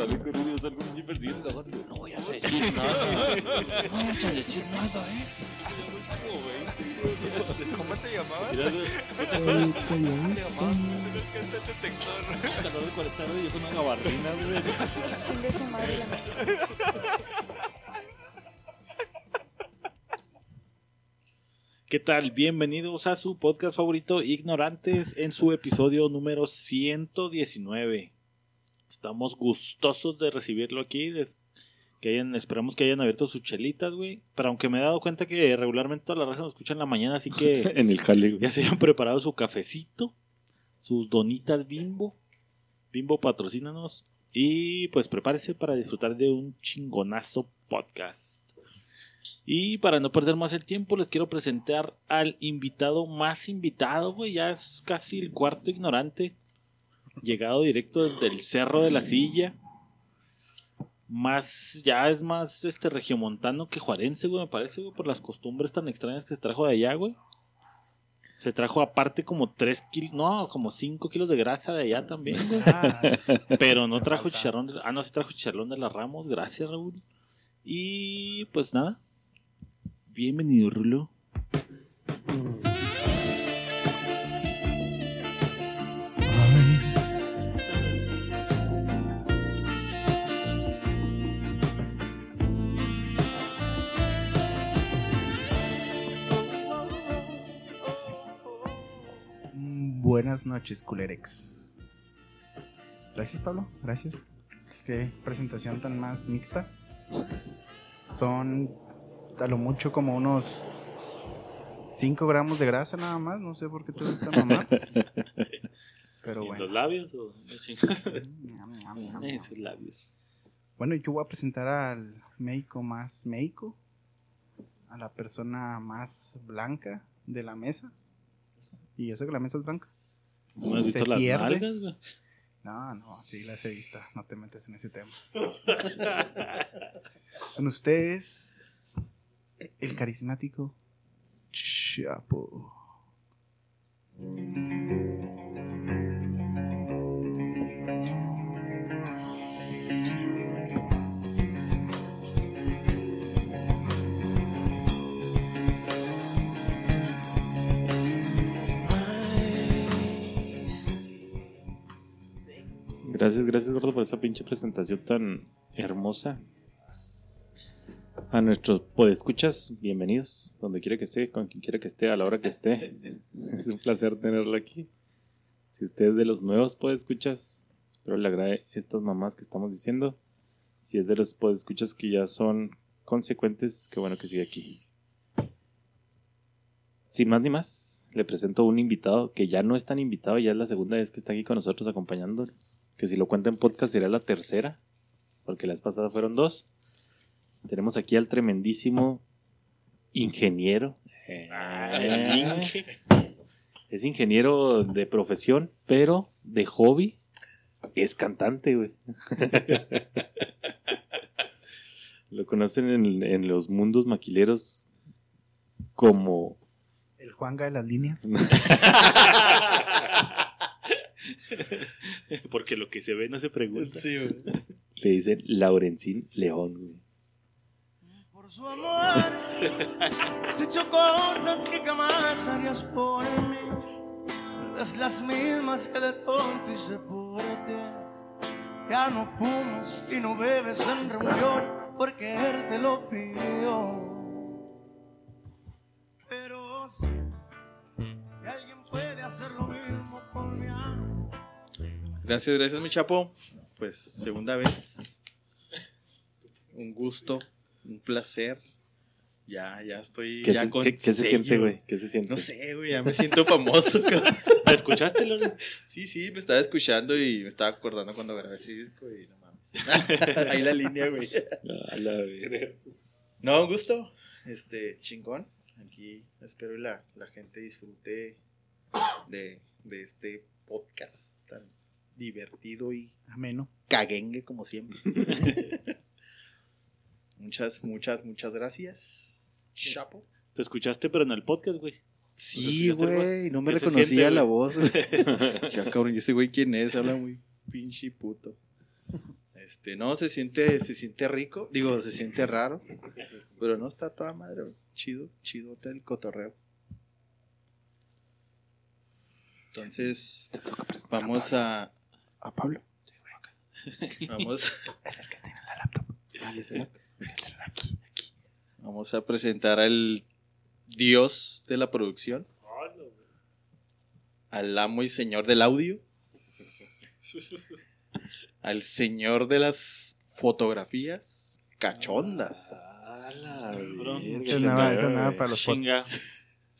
sale con uno y sale con un pinche persiguiendo la No voy a decir nada. No vayas a decir nada, eh. ¿Cómo te llamabas? ¿Cómo te llamabas? Tienes que hacer detector. calor de 40 grados y yo con una gabardina, güey. Chingue su madre la neta. ¿Qué tal? Bienvenidos a su podcast favorito Ignorantes en su episodio número 119. Estamos gustosos de recibirlo aquí, que hayan, esperamos que hayan abierto sus chelitas, güey. Pero aunque me he dado cuenta que regularmente toda la raza nos escucha en la mañana, así que En el jale, ya se hayan preparado su cafecito, sus donitas bimbo. Bimbo, patrocínanos. Y pues prepárese para disfrutar de un chingonazo podcast. Y para no perder más el tiempo, les quiero presentar al invitado más invitado, güey. Ya es casi el cuarto ignorante. Llegado directo desde el cerro de la silla. Más, ya es más este regiomontano que juarense, güey, me parece, güey, por las costumbres tan extrañas que se trajo de allá, güey. Se trajo aparte como 3 kilos, no, como 5 kilos de grasa de allá también, güey. Pero no trajo chicharrón. de- ah, no, sí trajo chicharrón de las Ramos. Gracias, Raúl. Y pues nada. Bienvenido, Rulo. Mm, Buenas noches, culerex. Gracias, Pablo. Gracias. Qué presentación tan más mixta. Son a lo mucho como unos 5 gramos de grasa nada más. No sé por qué te gusta mamá. Pero ¿Y bueno. los labios? O... Ñam, ñam, ñam. Esos labios. Bueno, yo voy a presentar al médico más médico. A la persona más blanca de la mesa. Y eso que la mesa es blanca. ¿No has Se visto las pierde. nalgas, güey? No, no, sí las he visto. No te metes en ese tema. Con ustedes, el carismático Chapo. Gracias, gracias, gordo, por esa pinche presentación tan hermosa. A nuestros podescuchas, bienvenidos, donde quiera que esté, con quien quiera que esté, a la hora que esté. Es un placer tenerlo aquí. Si usted es de los nuevos podescuchas, espero le agrade estas mamás que estamos diciendo. Si es de los podescuchas que ya son consecuentes, qué bueno que sigue aquí. Sin más ni más, le presento a un invitado que ya no es tan invitado, ya es la segunda vez que está aquí con nosotros acompañándonos que si lo cuenta en podcast sería la tercera, porque las pasadas fueron dos. Tenemos aquí al tremendísimo ingeniero. Ah, Es ingeniero de profesión, pero de hobby es cantante, güey. lo conocen en, en los mundos maquileros como El Juanga de las líneas. Porque lo que se ve no se pregunta. le dicen Laurencín León, güey. Por su amor, has hecho cosas que jamás harías por mí. Es las mismas que de tonto hice por ti. Ya no fumas y no bebes en reunión porque él te lo pidió. Pero sí, que alguien puede hacer lo mismo por mí. Gracias, gracias, mi chapo. Pues segunda vez. Un gusto, un placer. Ya, ya estoy. ¿Qué, ya se, con qué- qué se sello. siente, güey? ¿Qué se siente? No sé, güey, ya me siento famoso. ¿La escuchaste, Lore? sí, sí, me estaba escuchando y me estaba acordando cuando grabé ese disco y no mames. Ahí la línea, güey. A la verga. No, un gusto. Este, chingón. Aquí espero que la, la gente disfrute de, de este podcast tan divertido y Ameno. caguengue como siempre. muchas, muchas, muchas gracias. Chapo. Te escuchaste, pero en el podcast, güey. Sí, güey, no me ¿Qué se reconocía siente, la voz. ya, cabrón, ¿y ese güey quién es? Habla muy pinche puto. Este, no, se siente, se siente rico, digo, se siente raro, pero no está toda madre, güey. chido, chido el cotorreo. Entonces, vamos a, A Pablo. vamos, Es el que está en la laptop. vamos a presentar al dios de la producción, al amo y señor del audio, al señor de las fotografías cachondas. Eso es nada, eso es nada para los Chinga.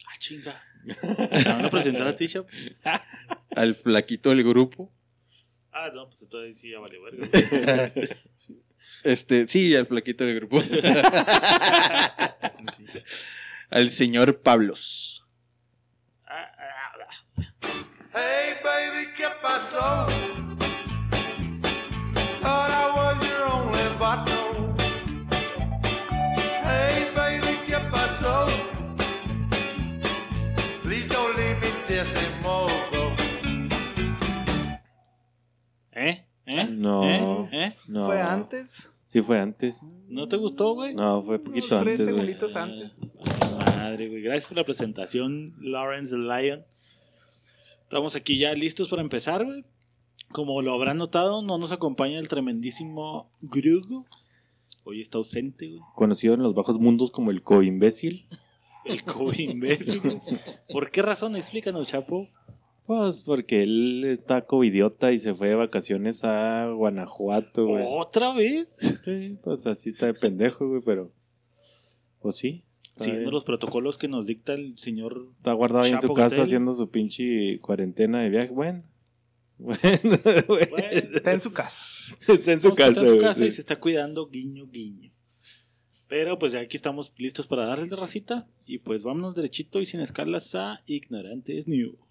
Ah, chinga. ¿Me van a presentar a ti, Chap? al flaquito del grupo. Ah, no, pues entonces sí, ya vale verga. Este, sí, al flaquito del grupo. al señor Pablos. Hey baby, ¿qué pasó? Thought I was your only vato. ¿Eh? No. ¿Eh? ¿Eh? No. ¿Fue antes? Sí, fue antes. ¿No te gustó, güey? No, fue Unos poquito tres antes, güey. segunditos antes. Madre, güey. Gracias por la presentación, Lawrence the Lion. Estamos aquí ya listos para empezar, güey. Como lo habrán notado, no nos acompaña el tremendísimo Grugo. Hoy está ausente, güey. Conocido en los bajos mundos como el co-imbécil. El co-imbécil. güey. ¿Por qué razón? Explícanos, Chapo. Pues porque él está covidiota y se fue de vacaciones a Guanajuato, güey. ¿Otra vez? Sí, pues así está de pendejo, güey, pero. Pues sí. está Siguiendo bien. los protocolos que nos dicta el señor. Está guardado ahí en su casa haciendo su pinche cuarentena de viaje. Bueno. Bueno, güey. Bueno, Está en su casa. Está en su Vamos casa, está en su güey, casa y se está cuidando, guiño, guiño. Pero pues ya aquí estamos listos para darles de racita. Y pues vámonos derechito y sin escalas a Ignorantes News.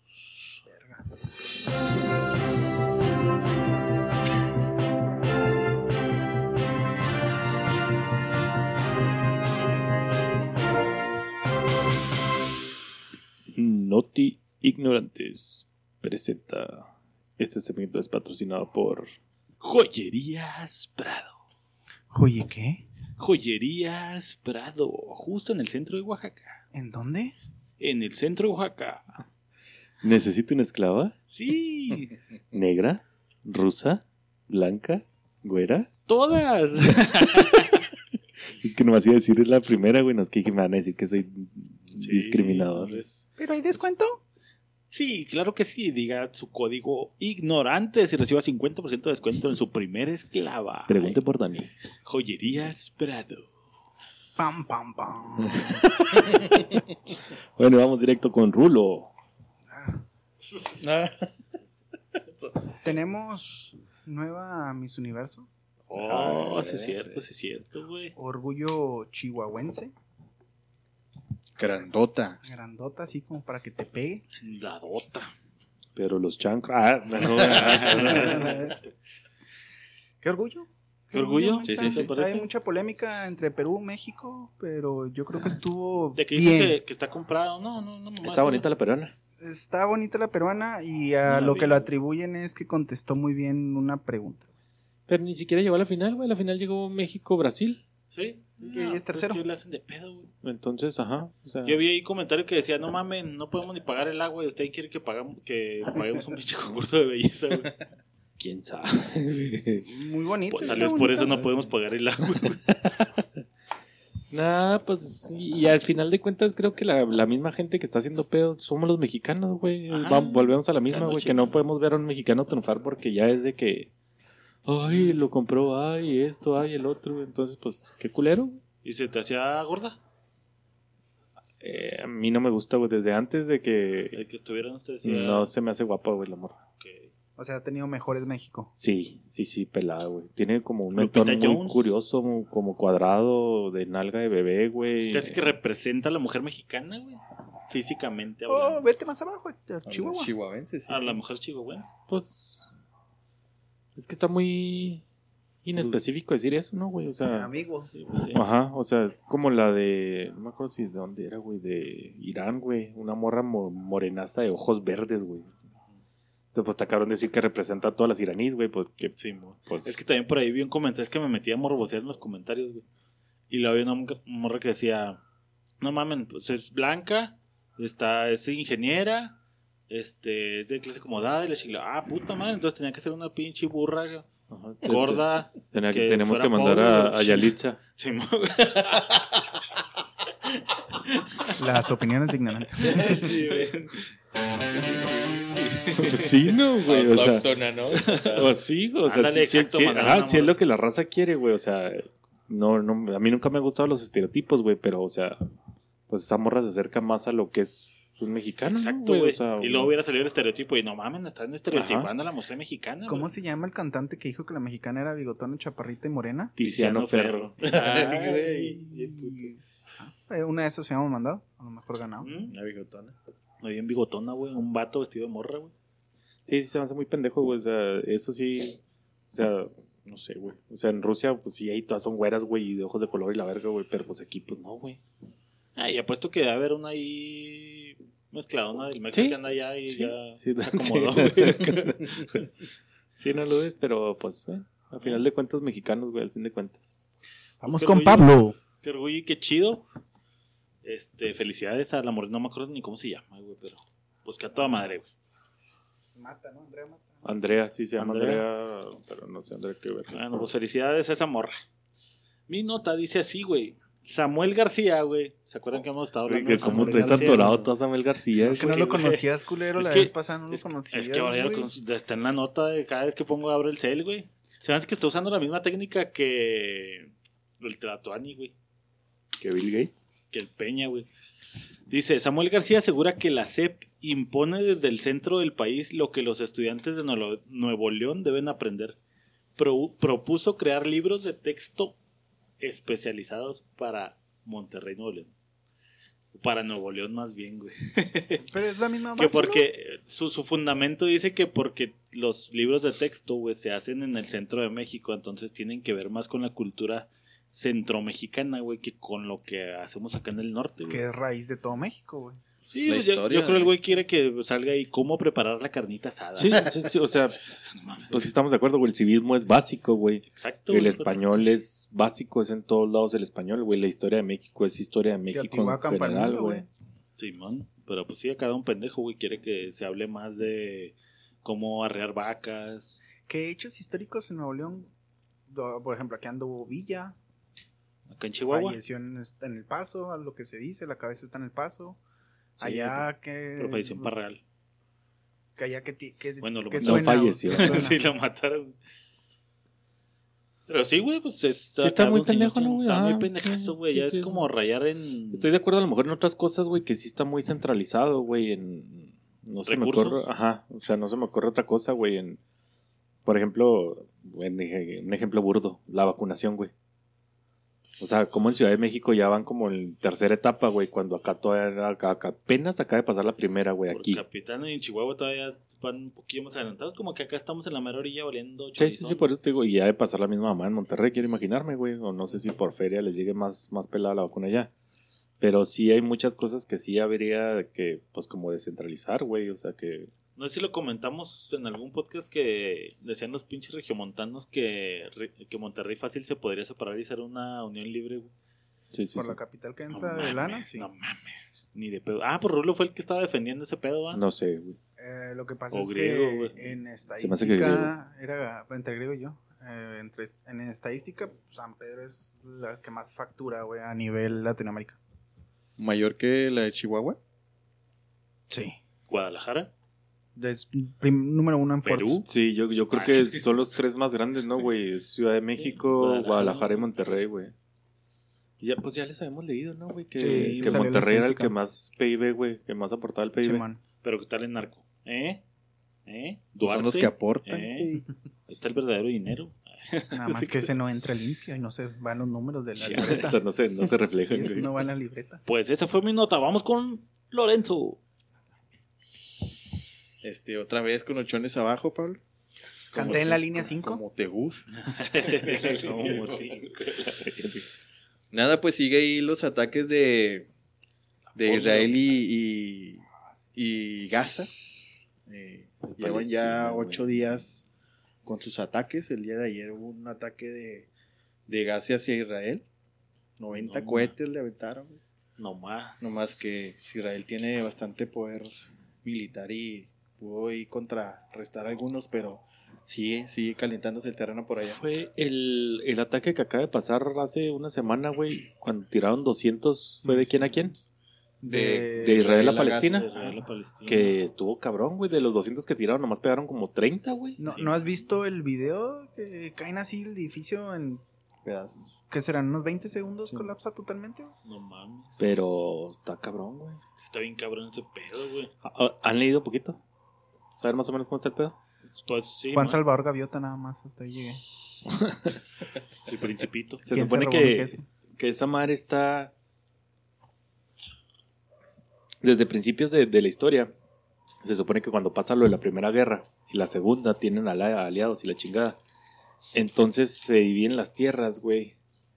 Noti Ignorantes presenta. Este segmento es patrocinado por. Joyerías Prado. Oye, ¿qué? Joyerías Prado. Justo en el centro de Oaxaca. ¿En dónde? En el centro de Oaxaca. ¿Necesito una esclava? Sí. ¿Negra? ¿Rusa? ¿Blanca? ¿Güera? Todas. Es que nomás iba a decir la primera, güey. No es que me van a decir que soy discriminador. pues, ¿Pero hay descuento? Sí, claro que sí. Diga su código ignorantes y reciba 50% de descuento en su primera esclava. Pregunte por Dani. Joyerías Prado. Pam, pam, pam. Bueno, vamos directo con Rulo. Ah, Tenemos nueva Miss Universo. Oh, Ah, sí es cierto, sí es cierto, güey. Orgullo chihuahuense. grandota. Grandota, así como para que te pegue. Dadota. Pero los chancros. Ah, no, ¿Qué orgullo? ¿Qué orgullo? Sí, sí, sí. Hay mucha polémica entre Perú y México, pero yo creo que estuvo De que dicen bien. que, que está comprado. No, no, no. mamá, Está bonita la peruana. Está bonita la peruana y a No la lo vi. que lo atribuyen es que contestó muy bien una pregunta. Pero ni siquiera llegó a la final, güey. A la final llegó México-Brasil. Sí. Que es tercero. Que hacen de pedo, güey. Entonces, ajá. o sea, Yo vi ahí comentario que decía, no mamen, no podemos ni pagar el agua y usted quiere que, pagamos, que paguemos un pinche concurso de belleza, güey. ¿Quién sabe? Muy bonita. Pues, tal vez por eso no podemos pagar el agua. nah, pues. Y al final de cuentas, creo que la, la misma gente que está haciendo pedo somos los mexicanos, güey. Volvemos a la misma, güey. Que no podemos ver a un mexicano triunfar porque ya es de que. Ay, lo compró, ay, esto, ay, el otro. Entonces, pues, qué culero. ¿Y se te hacía gorda? Eh, a mí no me gusta, güey. Desde antes de que. El que estuvieran ustedes. No se me hace guapa, güey, la morra. O sea, ha tenido mejores México. Sí, sí, sí, pelada, güey. Tiene como un mentón muy Jones. curioso, como cuadrado de nalga de bebé, güey. Es casi que representa a la mujer mexicana, güey. Físicamente Oh, hablando. vete más abajo, a Chihuahua. Chihuahuense, sí. A la mujer chihuahuense. Pues. Es que está muy inespecífico decir eso, ¿no, güey? O sea. Amigo. Sí, pues sí. Ajá, o sea, es como la de. No me acuerdo si de dónde era, güey. De Irán, güey. Una morra mo- morenaza de ojos verdes, güey. Entonces, pues está cabrón decir que representa a todas las iraníes, güey, porque Sí, mo. pues, Es que también por ahí vi un comentario, es que me metí a morbosear en los comentarios, güey. Y luego había una morra- que decía, no mamen, pues es blanca, está, es ingeniera, este, es de clase acomodada, y le dije, ah, puta madre, entonces tenía que ser una pinche burra ajá, gorda. tenía que- que tenemos que mandar pobre, a, a Yalitza. Sí, mo. Las opiniones de ignorantes. Sí. Pues sí, no, güey, o sea, ¿no? o sí, o sea, Ándale, sí, sí, exacto, sí, mandar ajá, una sí es lo que la raza quiere, güey, o sea, no, no, a mí nunca me han gustado los estereotipos, güey, pero, o sea, pues esa morra se acerca más a lo que es un mexicano, ¿no, Exacto, güey. O sea, y luego hubiera salido el estereotipo y no mamen, están estereotipando a la mujer mexicana. ¿Cómo se llama el cantante que dijo que la mexicana era bigotona, chaparrita y morena? Tiziano Ferro. Ay, Eh, una de esas se habíamos mandado, a lo mejor ganado. ¿Mm? Una bigotona. Ahí en bigotona, güey, un vato vestido de morra, güey. Sí, sí, se me hace muy pendejo, güey. O sea, eso sí. O sea, no sé, güey. O sea, en Rusia, pues sí, ahí todas son güeras, güey, y de ojos de color y la verga, güey. Pero pues aquí, pues no, güey. Ah, y apuesto que va a haber una ahí mezclada, una del México Sí. que anda allá y Sí, ya sí, se sí. acomodó, güey. Sí, no lo es, pero pues, güey. A final de cuentas, mexicanos, güey, al fin de cuentas. Vamos con orgullo. Pablo. Qué orgullo y qué chido. Este, felicidades a la morena, no me acuerdo ni cómo se llama, güey, pero pues que a toda madre, güey. Mata, ¿no? Andrea Mata. Andrea, sí se llama Andrea. Andrea, pero no sé, Andrea, qué ver. Bueno, pues felicidades a esa morra. Mi nota dice así, güey. Samuel García, güey. ¿Se acuerdan que hemos estado hablando que de como te has atorado tú a Samuel García. Es que no lo conocías, culero, Es la que- vez pasada no lo conocías. es que ahora ya lo está en la nota de cada vez que pongo abro el cel, güey. Se me hace que está usando la misma técnica que el Tratuani, güey. Que Bill Gates. Que el Peña, güey. Dice, Samuel García asegura que la SEP impone desde el centro del país lo que los estudiantes de Nuevo León deben aprender. Pro- propuso crear libros de texto especializados para Monterrey, Nuevo León. Para Nuevo León más bien, güey. Pero es la misma Que base, porque eh, su, su fundamento dice que porque los libros de texto, güey, se hacen en el centro de México, entonces tienen que ver más con la cultura centromexicana, güey, que con lo que hacemos acá en el norte, ¿no? güey. Que es raíz de todo México, güey. Sí, La pues, yo, historia, yo creo el güey. quiere que salga ahí cómo preparar la carnita asada. Sí, sí, sí, o sea, pues sí estamos de acuerdo, güey. El civismo es básico, güey. Exacto. El güey, español es básico, es en todos lados el español, güey. La historia de México es historia de México en general, güey. Simón, pero pues sí, a cada un pendejo, güey, quiere que se hable más de cómo arrear vacas. Que hechos históricos en Nuevo León, por ejemplo, aquí ando Villa, Acá en Chihuahua, falleció en, en el paso, a lo que se dice, la cabeza está en el paso. Sí, allá que... pero falleció en Parral. Que allá que, que, Bueno, lo que mataron. No falleció. suena. sí, lo mataron. Pero sí, güey, pues es, está muy pendejo, ¿no, güey? Está muy Ah, pendejazo, sí, güey. sí, ya sí. es como rayar en. Estoy de acuerdo a lo mejor en otras cosas, güey, que sí está muy centralizado, güey, en... No se me ¿Recursos? ocurre, ajá, o sea, no se me ocurre otra cosa, güey, en... Por ejemplo, en un ejemplo burdo, la vacunación, güey. O sea, como en Ciudad de México ya van como en tercera etapa, güey, cuando acá todavía, acá, acá apenas acaba de pasar la primera, güey, Por aquí. Capitán y en Chihuahua todavía van un poquillo más adelantados. Como que acá estamos en la mera orilla valiendo Sí, sí, sí, por eso te digo, y ya de pasar la misma mamá en Monterrey, quiero imaginarme, güey, o no sé si por feria les llegue más, más pelada la vacuna ya. Pero sí hay muchas cosas que sí habría que, pues, como descentralizar, güey, o sea, que... No sé si lo comentamos en algún podcast que decían los pinches regiomontanos que, que Monterrey fácil se podría separar y ser una unión libre, güey. Sí, sí, Por sí. la capital que No entra de mames, lana, sí. No mames, ni de pedo. Ah, pues Rulo fue el que estaba defendiendo ese pedo, ¿va? No sé, güey. Eh, lo que pasa O es griego, que güey. en que estadística era entre griego y yo. eh, entre, en estadística, San Pedro es la que más factura, güey, a nivel Latinoamérica. ¿Mayor que la de Chihuahua? Sí. Guadalajara. Es prim- número uno en Perú. Forbes. Sí, yo, yo creo Ah, que son los tres más grandes, ¿no, güey? Ciudad de México, Guadalajara. Guadalajara, y Monterrey, güey. Ya, pues ya les habíamos leído, ¿no, güey? Que, Sí, Monterrey era el que más PIB, güey, que más aportaba al PIB. Pero ¿qué tal en narco? ¿Eh? ¿Eh? Son los que aportan. ¿Eh? Ahí está el verdadero dinero. Nada más que ese no entra limpio y no se van los números de la Sí, libreta. Eso no se, no se refleja. Sí, eso no va en la libreta. Pues esa fue mi nota. Vamos con Lorenzo. Este, otra vez con ochones abajo, Pablo. Como Canté en si- la línea como- 5. Como te gusta. Nada, pues sigue ahí los ataques de, de. Israel y, y, y Gaza. Eh, Llevan ya ocho días con sus ataques. El día de ayer hubo un ataque de, de gas hacia Israel. 90 No, cohetes le aventaron. No más. No más que Israel tiene bastante poder militar y pudo ir contrarrestar algunos, pero sigue, sigue calentándose el terreno por allá. Fue el, el ataque que acaba de pasar hace una semana, güey, cuando tiraron 200, ¿fue de quién a quién? De, de Israel a. Palestina. Israel a Palestina. Que estuvo cabrón, güey, de los 200 que tiraron, nomás pegaron como 30, güey. ¿No, Sí. ¿No has visto el video que caen así el edificio en... pedazos. ¿Qué serán? ¿Unos 20 segundos colapsa totalmente? No mames. Pero está cabrón, güey. Está bien cabrón ese pedo, güey. ¿Han leído poquito? ¿Saben más o menos cómo está el pedo? Pues sí. Juan ¿no? Salvador Gaviota nada más, hasta ahí llegué. El principito. Se ¿Quién supone que, que esa madre está. Desde principios de, de la historia, se supone que cuando pasa lo de la Primera Guerra y la Segunda tienen ala- aliados y la chingada. Entonces se dividen las tierras, güey.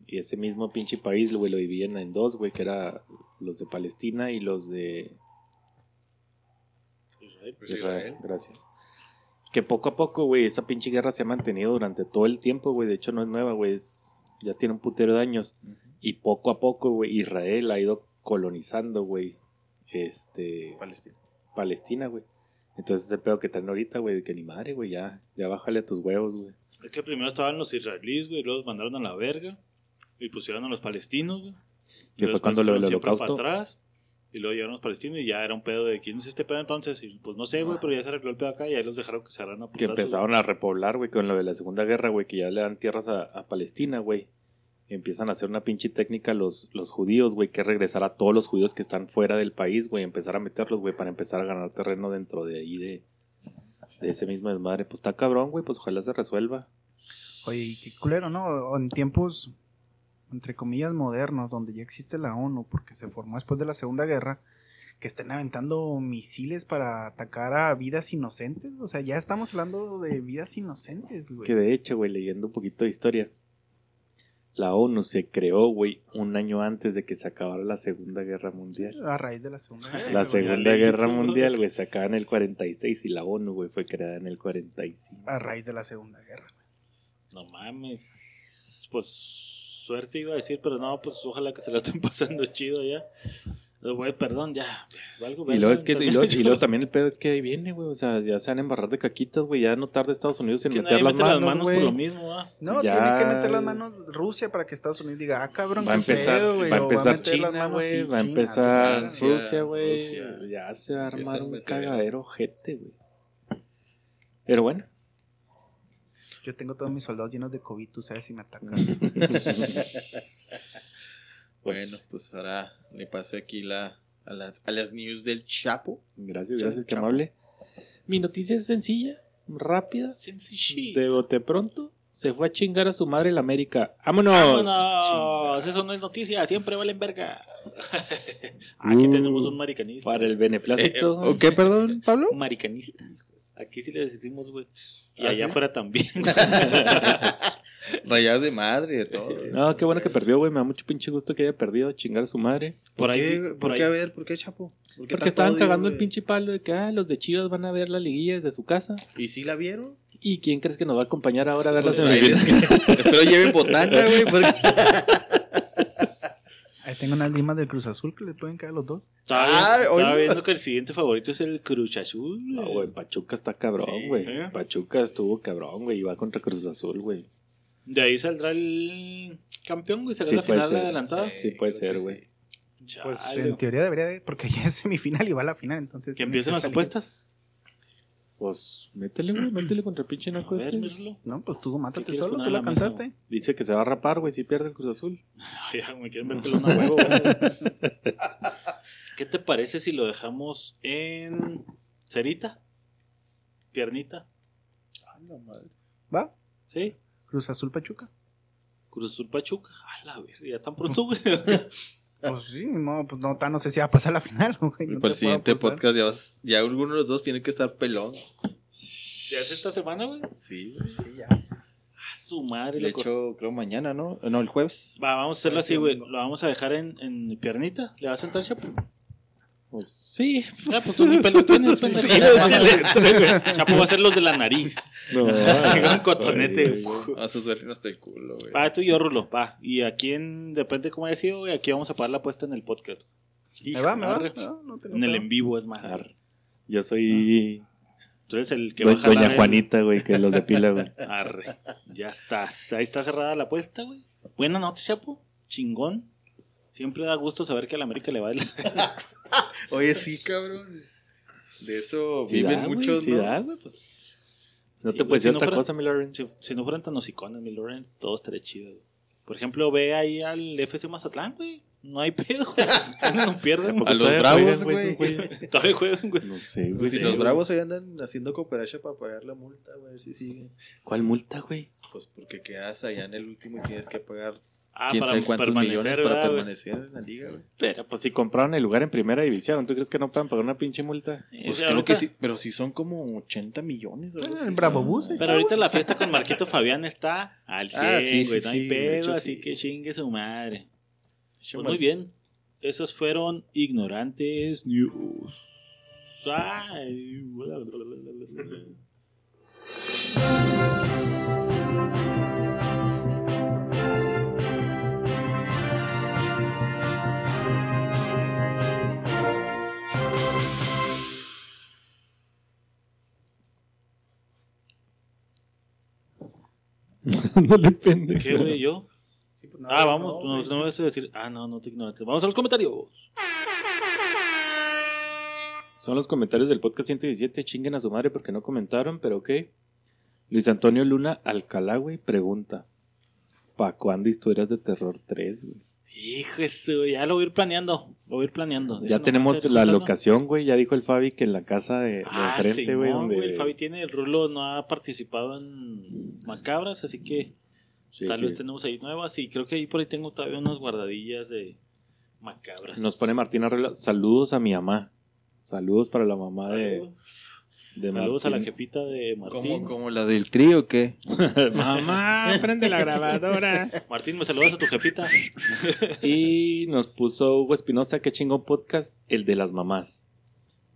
Y ese mismo pinche país, güey, lo dividían en dos, güey, que era los de Palestina y los de Israel. Pues Israel. Israel. Gracias. Que poco a poco, güey, esa pinche guerra se ha mantenido durante todo el tiempo, güey. De hecho, no es nueva, güey. es- Ya tiene un putero de años. Y poco a poco, güey, Israel ha ido colonizando, güey, este, Palestina. Palestina, güey. Entonces ese pedo que traen ahorita, güey, de que ni madre, güey, ya, ya bájale a tus huevos, güey. Es que primero estaban los israelíes, güey, luego los mandaron a la verga y pusieron a los palestinos, güey. Que Y fue después cuando lo del holocausto. para atrás y luego llegaron los palestinos y ya era un pedo de quién es este pedo entonces y pues no sé, güey, pero ya se arregló el pedo acá y ahí los dejaron que se agarraran a Que putazos, empezaron a repoblar, güey, con lo de la Segunda Guerra, güey, que ya le dan tierras a, a Palestina, güey. Empiezan a hacer una pinche técnica los, los judíos, güey, que es regresar a todos los judíos que están fuera del país, güey, empezar a meterlos, güey, para empezar a ganar terreno dentro de ahí de, de ese mismo desmadre. Pues está cabrón, güey, pues ojalá se resuelva. Oye, y qué culero, ¿no? En tiempos, entre comillas, modernos, donde ya existe la ONU, porque se formó después de la Segunda Guerra, que estén aventando misiles para atacar a vidas inocentes. O sea, ya estamos hablando de vidas inocentes, güey. Que de hecho, güey, leyendo un poquito de historia, la ONU se creó, güey, un año antes de que se acabara la Segunda Guerra Mundial. A raíz de la Segunda Guerra. La Segunda leí Guerra Mundial, güey, se acaba en el 46 y la ONU, güey, fue creada en el 45. A raíz de la Segunda Guerra. No mames. Pues suerte iba a decir, pero no, pues ojalá que se la estén pasando chido ya. Güey, perdón, ya. Valgo, Y luego, es que, y, también luego, y luego también el pedo es que ahí viene, güey. O sea, ya se van a embarrar de caquitas, güey. Ya no tarda Estados Unidos Es en que meter las mete manos, las manos güey. por lo mismo, ¿ah? No, Ya- tiene que meter las manos Rusia para que Estados Unidos diga, ah, cabrón, Va a qué empezar, pedo, güey, va a empezar meter las China, manos, güey. va a empezar Francia, Rusia, güey. Ya se va a armar un cagadero gente, güey. Pero bueno. Yo tengo todos mis soldados llenos de COVID, tú sabes si me atacas. Bueno, pues ahora le paso aquí la, a, las, a las news del Chapo. Gracias, gracias, que chao. amable. Mi noticia es sencilla, rápida, Sencillo. de bote pronto. Se fue a chingar a su madre el América. ¡Vámonos! ¡Vámonos! Eso no es noticia, siempre valen verga. Aquí Uh, tenemos un maricanista. Para el beneplácito. ¿O qué, perdón, Pablo? Un maricanista. Aquí sí le decimos, güey. Y ¿Ah, allá sí? afuera también. Rayadas de madre, de todo. No, qué bueno que perdió, güey. Me da mucho pinche gusto que haya perdido a chingar a su madre. Por ¿Por, ahí. qué, por ¿Por ahí- qué? A ver, ¿por qué, Chapo? ¿Por qué Porque estaban odio, cagando el pinche palo de que ah, los de Chivas van a ver la liguilla desde su casa. ¿Y si la vieron? ¿Y quién crees que nos va a acompañar ahora a ver la Pues les- Espero lleven botana, güey. porque- Ahí tengo unas limas del Cruz Azul que le pueden caer a los dos. Estaba, Ah, viendo, estaba oye. viendo que el siguiente favorito es el Cruz Azul. No, güey, Pachuca está cabrón, Sí, güey. ¿eh? Pachuca estuvo cabrón, güey. Y va contra Cruz Azul, güey. De ahí saldrá el campeón, güey. Será Sí, la puede final ser. adelantada. Sí, puede creo ser, güey. sí. Pues en teoría debería de, porque ya es semifinal y va a la final, entonces... Que empiecen las apuestas. Pues métele, güey. Métele contra el pinche naco este. No, pues tú mátate solo, tú la la mesa, cantaste. Dice que se va a rapar, güey, si pierde el Cruz Azul. Ay, ya, me quieren ver pelón a huevo, güey. ¿Qué te parece si lo dejamos en cerita? Piernita. ¿Va? ¿Sí? Cruz Azul Pachuca. Cruz Azul Pachuca. A la verga, ya tan pronto, güey. Pues sí, no, pues no, no sé si va a pasar la final, güey. no Para el siguiente apostar. podcast ya, vas- ya alguno de los dos tiene que estar pelón. ¿Ya es esta semana, güey? Sí, güey. Sí, ya. A su madre, De hecho, creo mañana, ¿no? No, el jueves. Va, vamos a hacerlo así, güey. Lo vamos a dejar en, en piernita. ¿Le vas a entrar, Chapo? Pues sí. Ah, pues son muy pelos tienes. son de- Sí, sí, Chapo va a ser los de la nariz. No, Un cotonete. Ay. A sus vergas hasta el culo, güey. Va, tú y yo, Rulo. Va. Y aquí, en, depende cómo haya sido, güey, aquí vamos a pagar la apuesta en el podcast. Me va, me va. Arre. No, no En el en vivo, es más. Arre. Yo soy Tú eres el que do- va a jalar Doña Juanita, güey, que los depila, güey. Arre. Ya estás. Ahí está cerrada la apuesta, güey. Buena noche, Chapo. Chingón. Siempre da gusto saber que a la América le va de la... Oye, sí, cabrón. De eso Sí viven da, güey, muchos, sí ¿no? da, pues. No Sí, te puedes si decir no otra fuera- cosa, mi Lawrence. Si, si no fueran tan hocicones, mi Lawrence, todo estaría chido, güey. Por ejemplo, ve ahí al FC Mazatlán, güey. No hay pedo. no pierden, A los bravos, güey. Todavía juegan, güey. No sé, güey. Si sí, los bravos ahí andan haciendo cooperacha para pagar la multa, güey, a ver si siguen. ¿Cuál multa, güey? Pues porque quedas allá en el último y tienes que pagar Ah, quién para sabe cuántos permanecer, millones ¿verdad, para güey? permanecer en la liga, güey. Pero, pues si compraron el lugar en primera división, ¿tú crees que no puedan pagar una pinche multa? Pues creo ahorita- que sí, pero si son como 80 millones. Ah, así. el Bravo Bus. Pero está, ahorita güey. la fiesta con Marquito Fabián está al 100, Ah, sí, güey. sí, no hay pedo, hecho, así sí. que chingue su madre. Pues muy bien. Esos fueron Ignorantes News. Ay, bla, bla, bla, bla, bla. no le pende. ¿Qué, güey? ¿Yo? Sí, pues, no, Ah, vamos. no, No, no me vas a decir. Ah, no, no te ignorantes. Vamos a los comentarios. Son los comentarios del podcast 117. Chinguen a su madre porque no comentaron, pero ok. Luis Antonio Luna Alcalá, güey, pregunta: ¿Pa' cuándo historias de terror 3, güey? Hijo, eso, ya lo voy a ir planeando. Lo voy a ir planeando. Ya Déjame tenemos la contando. locación, güey. Ya dijo el Fabi que en la casa de, de Ah, enfrente, sí, güey, no, donde. güey, El Fabi tiene el rulo, no ha participado en Macabras, así que Sí, tal sí. vez tenemos ahí nuevas. Y creo que ahí por ahí tengo todavía unas guardadillas de Macabras. Nos pone Martín Arregla. Saludos a mi mamá. Saludos para la mamá Saludos, de Saludos a la jefita de Martín. ¿Como, como la del trío o qué? Mamá, prende la grabadora. Martín, me saludas a tu jefita. Y nos puso Hugo Espinosa, qué chingón podcast, el de las mamás.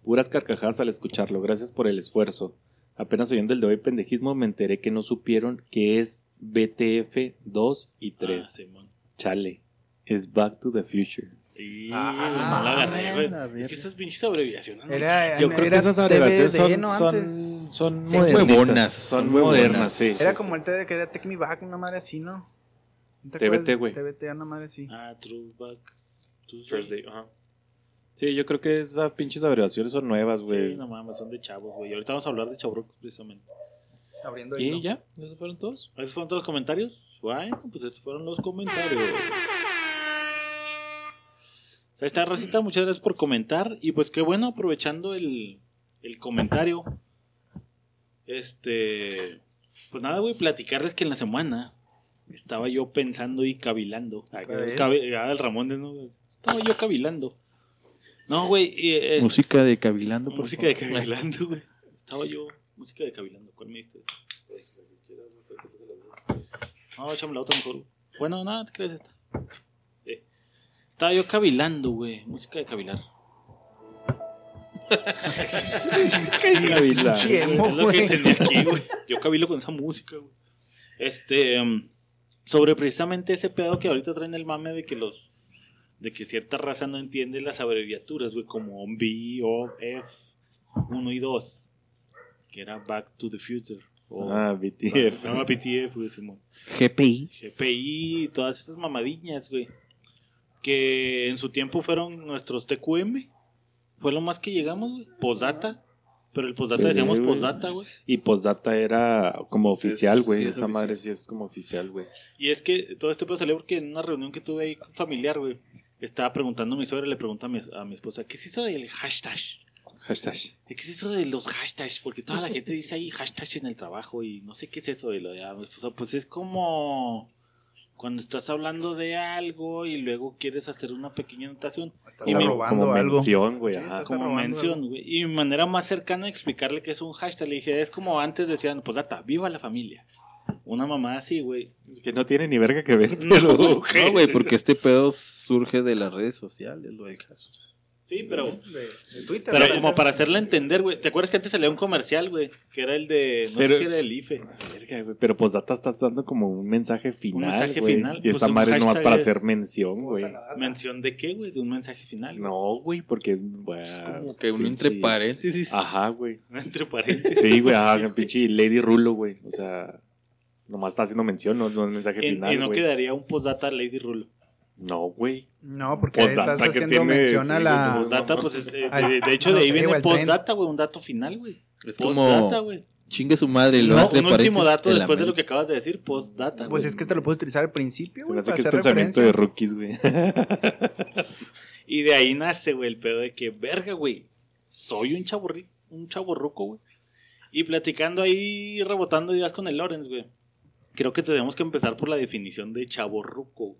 Puras carcajadas al escucharlo, gracias por el esfuerzo. Apenas oyendo el de hoy pendejismo me enteré que no supieron que es BTF 2 y 3. Ah. Chale, es Back to the Future. Y Ah, agarré, güey. Es que esas pinches abreviaciones. ¿no? Era, Yo creo que esas abreviaciones son, ¿no? son, son Sí, huevonas, Son son modernas, sí. Era sí, como sí. el TVD que era Take Me Back, una madre así, ¿no? ¿No te TVT, acuerdas? güey. TVT, una madre así. Ah, True Back. Tuesday. Thursday, ajá. Sí, yo creo que esas pinches abreviaciones son nuevas, güey. Sí, no mames, son de chavos, güey. Ahorita vamos a hablar de chavos precisamente. Abriendo ¿Y ya? ¿Esos fueron todos? ¿Esos fueron todos los comentarios? Bueno, pues esos fueron los comentarios. O sea, esta racita, muchas gracias por comentar. Y pues qué bueno, aprovechando el, el comentario. Este. Pues nada, güey, platicarles que en la semana estaba yo pensando y cavilando. Ah, el Ramón de nuevo. Estaba yo cavilando. No, güey. y, eh, Música de Cavilando, por Música de favor. cavilando, güey. Estaba yo, música de cavilando. ¿Cuál me diste? No, échame la otra mejor. Bueno, nada, te crees esta. Estaba yo cavilando, güey. Música de cavilar. Emo, es lo que tenía aquí, güey. Yo cavilo con esa música, güey. Este, em, sobre precisamente ese pedo que ahorita traen el mame de que los, de que cierta raza no entiende las abreviaturas, güey, como B, O, F, 1 y 2, que era Back to the Future. O, Ah, BTF. Ah, BTF, güey, Simón. GPI. GPI y todas esas mamadiñas, güey. Que en su tiempo fueron nuestros TQM. Fue lo más que llegamos, güey. Postdata. Pero el postdata Sí, decíamos güey. postdata, güey. Y postdata era como Sí, oficial, güey. sí, es Esa madre sí es como oficial, güey. Y es que todo este pedo salió porque en una reunión que tuve ahí familiar, güey, estaba preguntando a mi suegra, le pregunta a mi, a mi esposa, ¿qué es eso del hashtag? Hashtag. ¿Qué es eso de los hashtags? Porque toda la gente dice ahí hashtags en el trabajo y no sé qué es eso. Y lo ya, mi esposa, pues es como cuando estás hablando de algo y luego quieres hacer una pequeña anotación. Estás Y me- robando como algo. mención, güey. Sí, ajá. estás como robando mención, güey. Y mi manera más cercana de explicarle que es un hashtag, le dije, es como antes decían, pues data, viva la familia. Una mamá así, güey. Que no tiene ni verga que ver, No, pero... No, güey, porque este pedo surge de las redes sociales, lo del caso. Sí, pero, de, de Twitter. pero como para hacerle entender, güey. ¿Te acuerdas que antes salía un comercial, güey? Que era el de. No Pero- sé si era el IFE. Verga, güey, Pero postdata estás dando como un mensaje final. mensaje güey. final. Y esta Pues un madre es nomás para es- hacer mención, güey. ¿Mención de qué, güey? De un mensaje final. güey. No, güey, porque. güey, Como que uno entre paréntesis. Ajá, güey. Entre paréntesis. Sí, güey, ajá, pinche Lady Rulo, güey. O sea, nomás está haciendo mención, no, no es mensaje Y- final. y no güey. quedaría un postdata Lady Rulo. No, güey. No, porque Postdata estás que haciendo tiene, mención a la. Postdata, pues es, eh, Al- de, de hecho, no de ahí sé, viene postdata, güey, un dato final, güey. Es Postdata, güey. chingue su madre. y lo No, un último dato después de lo que acabas de decir, postdata. Pues güey. es que este lo puedes utilizar al principio, güey, para que es hacer pensamiento referencia. de rookies, güey. Y de ahí nace, güey, el pedo de que, verga, güey, soy un chaborri, un chaborruco, güey. Y platicando ahí, rebotando ideas con el Lorenz, güey. Creo que tenemos que empezar por la definición de chaborruco. güey.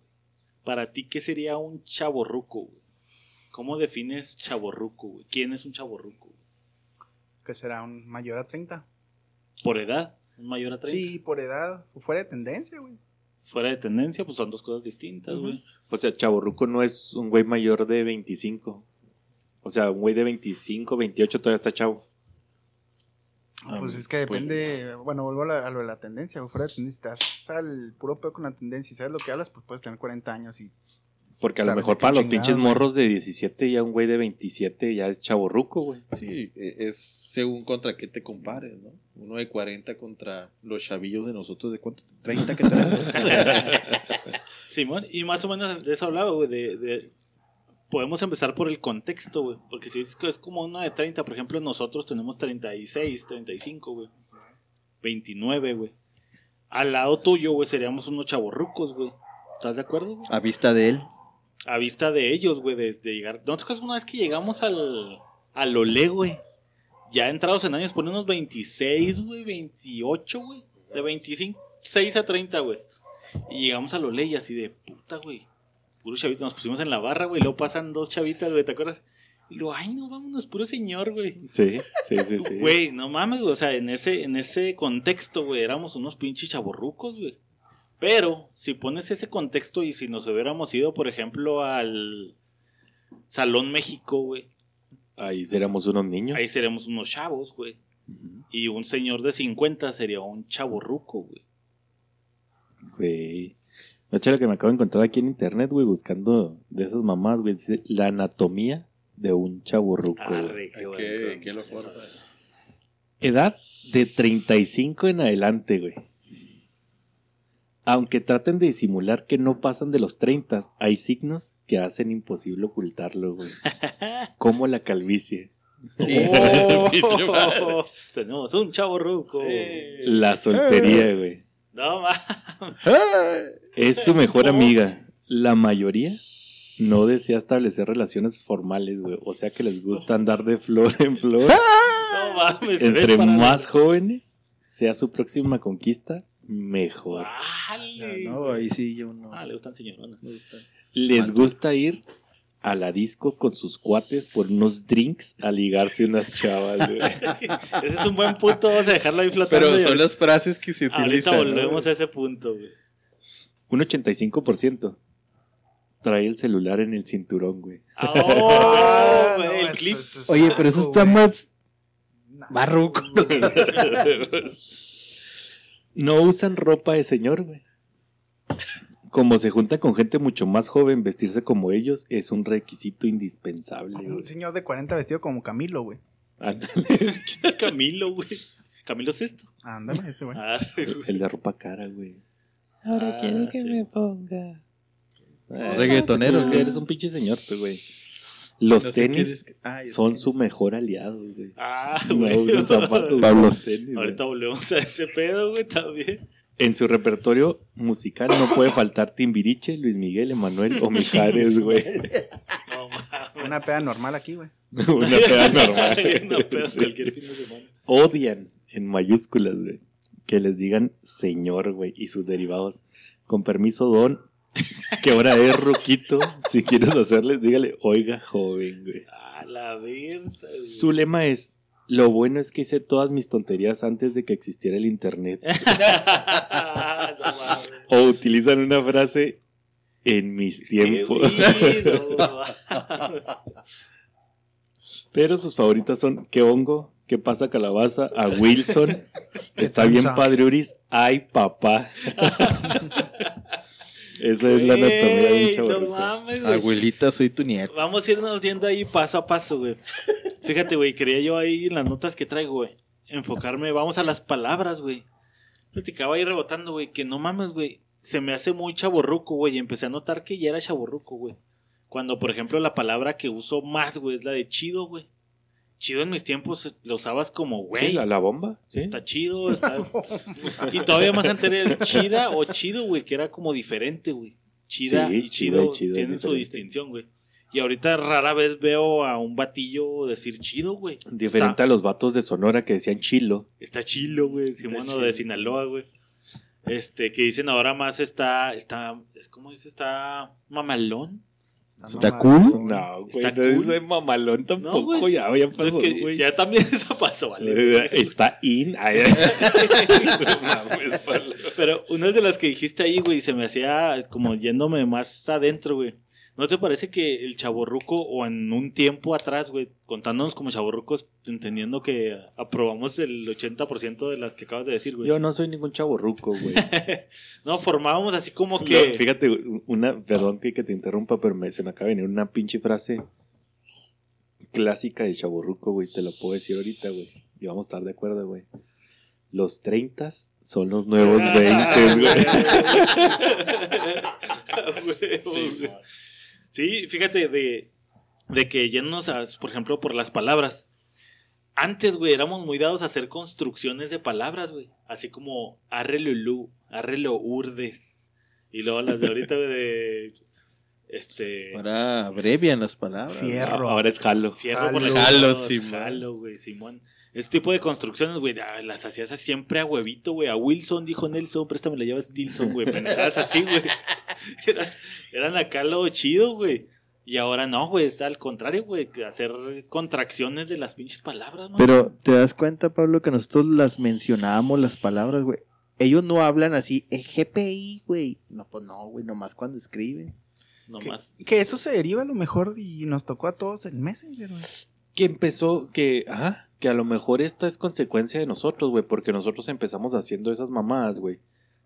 Para ti, ¿qué sería un chaborruco, güey? ¿Cómo defines chaborruco, güey? ¿Quién es un chaborruco? Que será un mayor a 30. ¿Por edad? ¿Un mayor a 30? Sí, por edad. Fuera de tendencia, güey. Fuera de tendencia, pues son dos cosas distintas, güey. O sea, Chaborruco no es un güey mayor de 25. O sea, un güey de 25, 28 todavía está chavo. Ah, pues es que depende. Bueno, vuelvo a, la- a lo de la tendencia. güey, Fuera de tendencia. Estás al puro peor con la tendencia y sabes lo que hablas, pues puedes tener 40 años y. Porque a lo mejor para los chingado, pinches morros de 17 ya un güey de 27 ya es chaborruco, güey. Sí, e- es según contra qué te compares, ¿no? Uno de 40 contra los chavillos de nosotros de cuánto? 30 que tenemos. Simón, y más o menos de eso hablaba, güey, de, de- Podemos empezar por el contexto, güey, porque si es, es como uno de 30, por ejemplo, nosotros tenemos 36, 35, güey, 29, güey. Al lado tuyo, güey, seríamos unos chavorrucos, güey. ¿Estás de acuerdo, güey? a vista de él. A vista de ellos, güey, desde llegar... ¿No te acuerdas una vez que llegamos al... al Olé, güey? Ya entrados en años, por unos 26, güey, 28, güey. De 26 a 30, güey. Y llegamos al Olé y así de puta, güey. Puro chavito, nos pusimos en la barra, güey. Luego pasan dos chavitas, güey, ¿te acuerdas? Y luego, ay, no, vámonos, puro señor, güey. Sí, sí, sí, sí. Güey, no mames, güey. O sea, en ese, en ese contexto, güey, éramos unos pinches chaborrucos, güey. Pero, si pones ese contexto y si nos hubiéramos ido, por ejemplo, al Salón México, güey, Ahí seríamos unos niños. ahí seríamos unos chavos, güey. Y un señor de 50 sería un chaborruco, güey. Güey. Noche lo que me acabo de encontrar aquí en internet, güey, buscando de esas mamás, güey. Dice la anatomía de un chaburruco. Arre, qué Qué, bueno. qué locura. Edad de 35 en adelante, güey. Aunque traten de disimular que no pasan de los 30, hay signos que hacen imposible ocultarlo, güey. Como la calvicie, Oh, tenemos un chaborruco. la soltería, güey. No mames. Es su mejor amiga. La mayoría no desea establecer relaciones formales, güey. O sea que les gusta andar de flor en flor. No mames. Entre ¿ves para más jóvenes sea su próxima conquista, mejor. Vale. No, ahí sí yo no. Ah, le gustan señoronas. Les gusta ir a la disco con sus cuates por unos drinks a ligarse unas chavas, güey. Ese es un buen punto. Vamos a dejarlo ahí flotando. Pero son ahorita- las frases que se Ahorita utilizan. ¿no? volvemos a ese punto, güey. Un 85% trae el celular en el cinturón, güey. Ah, oh, güey, no, el eso- clip. eso Oye, pero eso está güey. más güey. No usan ropa de señor, güey. Como se junta con gente mucho más joven, vestirse como ellos es un requisito indispensable. güey. Un señor de 40 vestido como Camilo, güey. Ándale, ¿Quién es Camilo, güey? Camilo es esto. Ándale, ese, güey. Ah, güey. El de ropa cara, güey. Ahora quieres que me ponga. Reggaetonero, güey. Eres un pinche señor, tú, güey. Los No tenis que- ah, son su mejor aliado, güey. Ah, No güey. usan zapatos. Pablo. tenis, güey. Ahorita volvemos a ese pedo, güey, también. En su repertorio musical no puede faltar Timbiriche, Luis Miguel, Emanuel o Mijares, güey. Una peda normal aquí, güey. Una peda normal. Una peda Sí. cualquier fin de semana. Odian, en mayúsculas, güey, que les digan señor, güey, y sus derivados. Con permiso, don, que ahora es Ruquito. Si quieres hacerles, dígale, oiga, joven, güey. A la verga, güey. Su lema es, lo bueno es que hice todas mis tonterías antes de que existiera el internet. no. O utilizan una frase, en mis tiempos. Pero sus favoritas son ¿Qué hongo? ¿Qué pasa calabaza? A Wilson. Está bien padre Uris. Ay, papá. Esa es la anatomía de un Güey, No mames, güey. Abuelita, soy tu nieto. Vamos a irnos viendo ahí paso a paso, güey. Fíjate, güey, quería yo ahí en las notas que traigo, güey, enfocarme, vamos a las palabras, güey. Platicaba ahí rebotando, güey, que no mames, güey, se me hace muy chaborruco, güey, y empecé a notar que ya era chaborruco, güey. Cuando, por ejemplo, la palabra que uso más, güey, es la de chido, güey. Chido en mis tiempos la usabas como, güey. Sí, la, la bomba. ¿sí? Está chido, está. y todavía más antes era el chida o chido, güey, que era como diferente, güey. Chida Sí, y chido, y chido es tienen su distinción, güey. Y ahorita rara vez veo a un batillo decir chido, güey. Diferente Está, a los vatos de Sonora que decían chilo. está chilo, güey. Simón de Sinaloa, güey. Este, que dicen ahora más está, está, es como dice, está mamalón. ¿Está cool? No, güey, Está no es cool. de mamalón tampoco. güey. ya, ya pasó, que güey. ya también eso pasó, vale. Está in. Ay. Pero una de las que dijiste ahí, güey, se me hacía como yéndome más adentro, güey. ¿No te parece que el chaborruco, o en un tiempo atrás, güey, contándonos como chaborrucos, entendiendo que aprobamos el 80% de las que acabas de decir, güey? Yo no soy ningún chaborruco, güey. No, formábamos así como No, que... fíjate, una, perdón que, que te interrumpa, pero me- se me acaba de venir una pinche frase clásica de chaborruco, güey. Te la puedo decir ahorita, güey. Y vamos a estar de acuerdo, güey. Los 30 son los nuevos 20, güey. Güey. Sí, fíjate, de, de que yéndonos, a, por ejemplo, por las palabras. Antes, güey, éramos muy dados a hacer construcciones de palabras, güey. Así como arre lulú, arre lo urdes. Y luego las de ahorita, güey, de. Este. Ahora abrevian las palabras. Fierro. Ahora es jalo. Fierro por la Jalo, jalo, Simón. Jalo, güey, Simón. Ese tipo de construcciones, güey, ah, las hacías siempre a huevito, güey. A Wilson dijo Nelson, préstame la llave Stilson, güey. Pendejadas así, güey. Eran, eran acá lo chido, güey. Y ahora no, güey, es al contrario, güey. Hacer contracciones de las pinches palabras, ¿no? Pero te das cuenta, Pablo, que nosotros las mencionábamos, las palabras, güey. Ellos no hablan así, eh, GPI, güey. No, pues no, güey, nomás cuando escriben. no Que, más. que eso se deriva a lo mejor y nos tocó a todos en Messenger, güey. Que empezó, que, ajá, que a lo mejor esta es consecuencia de nosotros, güey, porque nosotros empezamos haciendo esas mamadas, güey.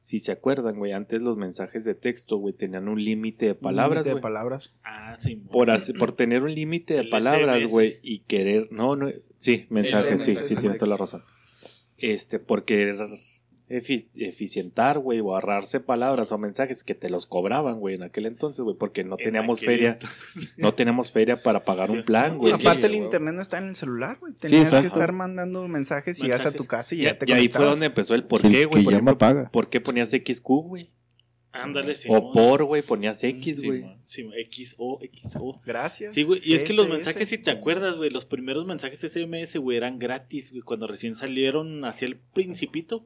Si se acuerdan, güey, antes los mensajes de texto, güey, tenían un límite de palabras, Límite de palabras. Ah, Simón. Por, hace- por tener un límite de palabras, güey, y querer, no, no, sí, mensajes, sí, mensajes sí, de tienes toda la razón. Este, por querer eficientar, güey, o ahorrarse palabras o mensajes que te los cobraban, güey, en aquel entonces, güey, porque no En teníamos feria, no teníamos feria para pagar Sí. un plan, güey. Que- Aparte el internet no está en el celular, güey. Tenías que estar mandando mensajes y a tu casa y Y, ya te y ahí fue donde empezó el por qué, güey. Por llama ejemplo, paga. ¿por qué ponías XQ, güey? Ándale, Simón. O por, güey, ponías X, Sí, güey. man. Simón, XO, XO. Gracias. Sí, güey. Y es que los mensajes, si te acuerdas, güey, los primeros mensajes SMS, güey, eran gratis, güey. Cuando recién salieron hacia el principito,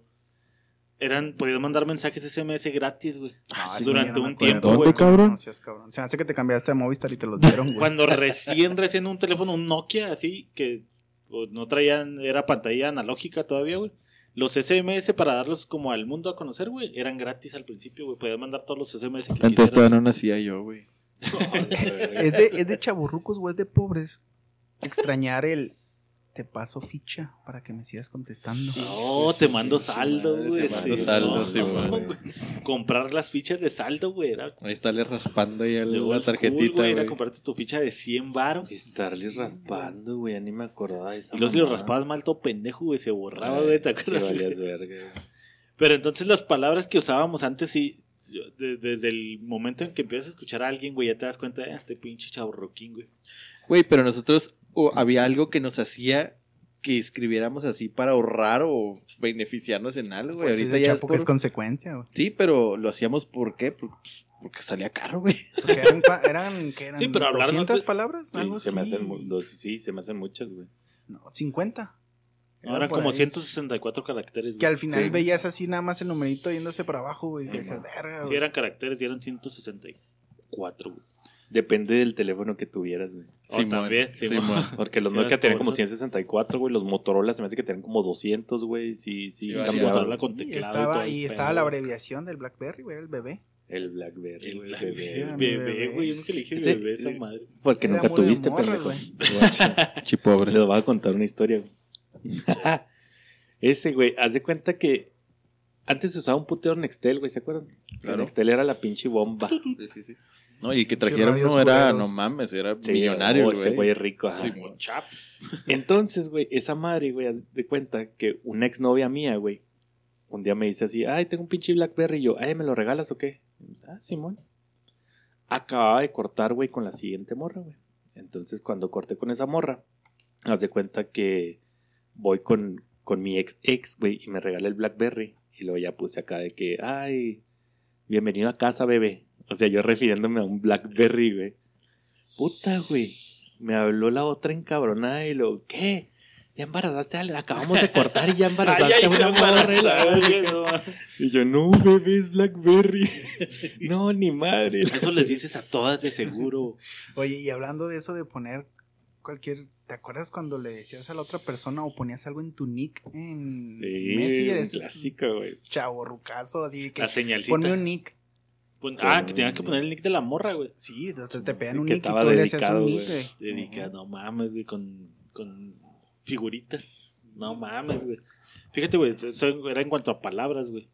eran, podías mandar mensajes SMS gratis, güey. Ah, sí, durante sí, no un tiempo, ¿Dónde, güey. cabrón? No seas cabrón. Se hace que te cambiaste de Movistar y te los dieron, güey. Cuando recién, recién un teléfono, un Nokia, así, que pues, no traían, era pantalla analógica todavía, güey. Los SMS para darlos como al mundo a conocer, güey, eran gratis al principio, güey. Podías mandar todos los SMS que Entonces quisieras. todavía no nacía yo, güey. es, de, es de chaburrucos o es de pobres extrañar el te paso ficha para que me sigas contestando. No, te mando saldo, güey. te mando sí, saldo, no, sí, no, güey. güey. Comprar las fichas de saldo, güey. Era Ahí estarle raspando ya de la school, tarjetita, güey. Era comprarte tu ficha de 100 varos. Estarle raspando, güey, ya ni me acordaba de esa Y luego si lo raspabas mal, todo pendejo, güey. Se borraba, Ay, güey. ¿Te que acuerdas? valías verga, güey. Pero entonces las palabras que usábamos antes, sí. de- desde el momento en que empiezas a escuchar a alguien, güey, ya te das cuenta de "Ah, este pinche chaburroquín, güey. Güey, pero nosotros o había algo que nos hacía que escribiéramos así para ahorrar o beneficiarnos en algo, güey. Pues sí, Ahorita ya es por... es consecuencia, güey. Sí, pero lo hacíamos ¿por qué? Por- Porque salía caro, güey. Porque eran, eran, ¿qué eran? Sí, pero hablar no 200 te- palabras, Sí, algo se me hacen dos- sí, se me hacen muchas, güey. No, 50. Ahora como ahí. 164 caracteres, güey. Que al final Sí. veías así nada más el numerito yéndose para abajo, güey. y Sí, man. verga, Sí, güey. eran caracteres y eran 164, güey. Depende del teléfono que tuvieras, güey. Oh, también, Simón. Porque los Sí, Nokia tenían como como eso. 164, güey. Los Motorola se me hace que tenían como 200, güey. Sí, sí, Sí. Motorola con Y teclado. estaba, todo el y estaba la abreviación del Blackberry, güey, el bebé. El Blackberry, El Blackberry, bebé. mi bebé, güey. Yo nunca le dije Ese- bebé esa madre. Porque Era nunca tuviste, pendejo. Chipobre. Les voy a contar una historia, güey. Ese, güey, haz de cuenta que antes se usaba un putero Nextel, güey, ¿se acuerdan? Claro. Nextel era la pinche bomba. Sí, sí, sí. No, y el que trajeron no era, no mames, era Sí, millonario, oh, el ese güey. güey rico. ajá. Sí, chap. Entonces, güey, esa madre, güey, haz de cuenta que una exnovia mía, güey, un día me dice así, ay, tengo un pinche Blackberry. Y yo, ay, ¿me lo regalas o qué? Y me dice, ah, Simón. Acababa de cortar, güey, con la siguiente morra, güey. Entonces, cuando corté con esa morra, haz de cuenta que voy con, con mi ex ex, güey, y me regala el Blackberry. Y luego ya puse acá de que, ay, bienvenido a casa, bebé. O sea, yo refiriéndome a un Blackberry, güey. Puta, güey. Me habló la otra encabronada y lo, ¿qué? Ya embarazaste, a- acabamos de cortar y ya embarazaste Ay, ay, a una morra. y la yo, no, bebé, es Blackberry. no, ni madre. Eso les dices a todas de seguro. Oye, y hablando de eso de poner cualquier. ¿Te acuerdas cuando le decías a la otra persona o ponías algo en tu nick en Sí, Messenger? es clásico, güey. Chavo rucazo, así de que La señalcita. ponme un nick. Pon- ah, que tenías que poner el nick de la morra, güey. Sí, sea, te pegan un Que nick y estaba tú le hacías dedicado, un nick, güey. no mames, güey, con, con figuritas. No mames, güey. Fíjate, güey, eso era en cuanto a palabras, güey.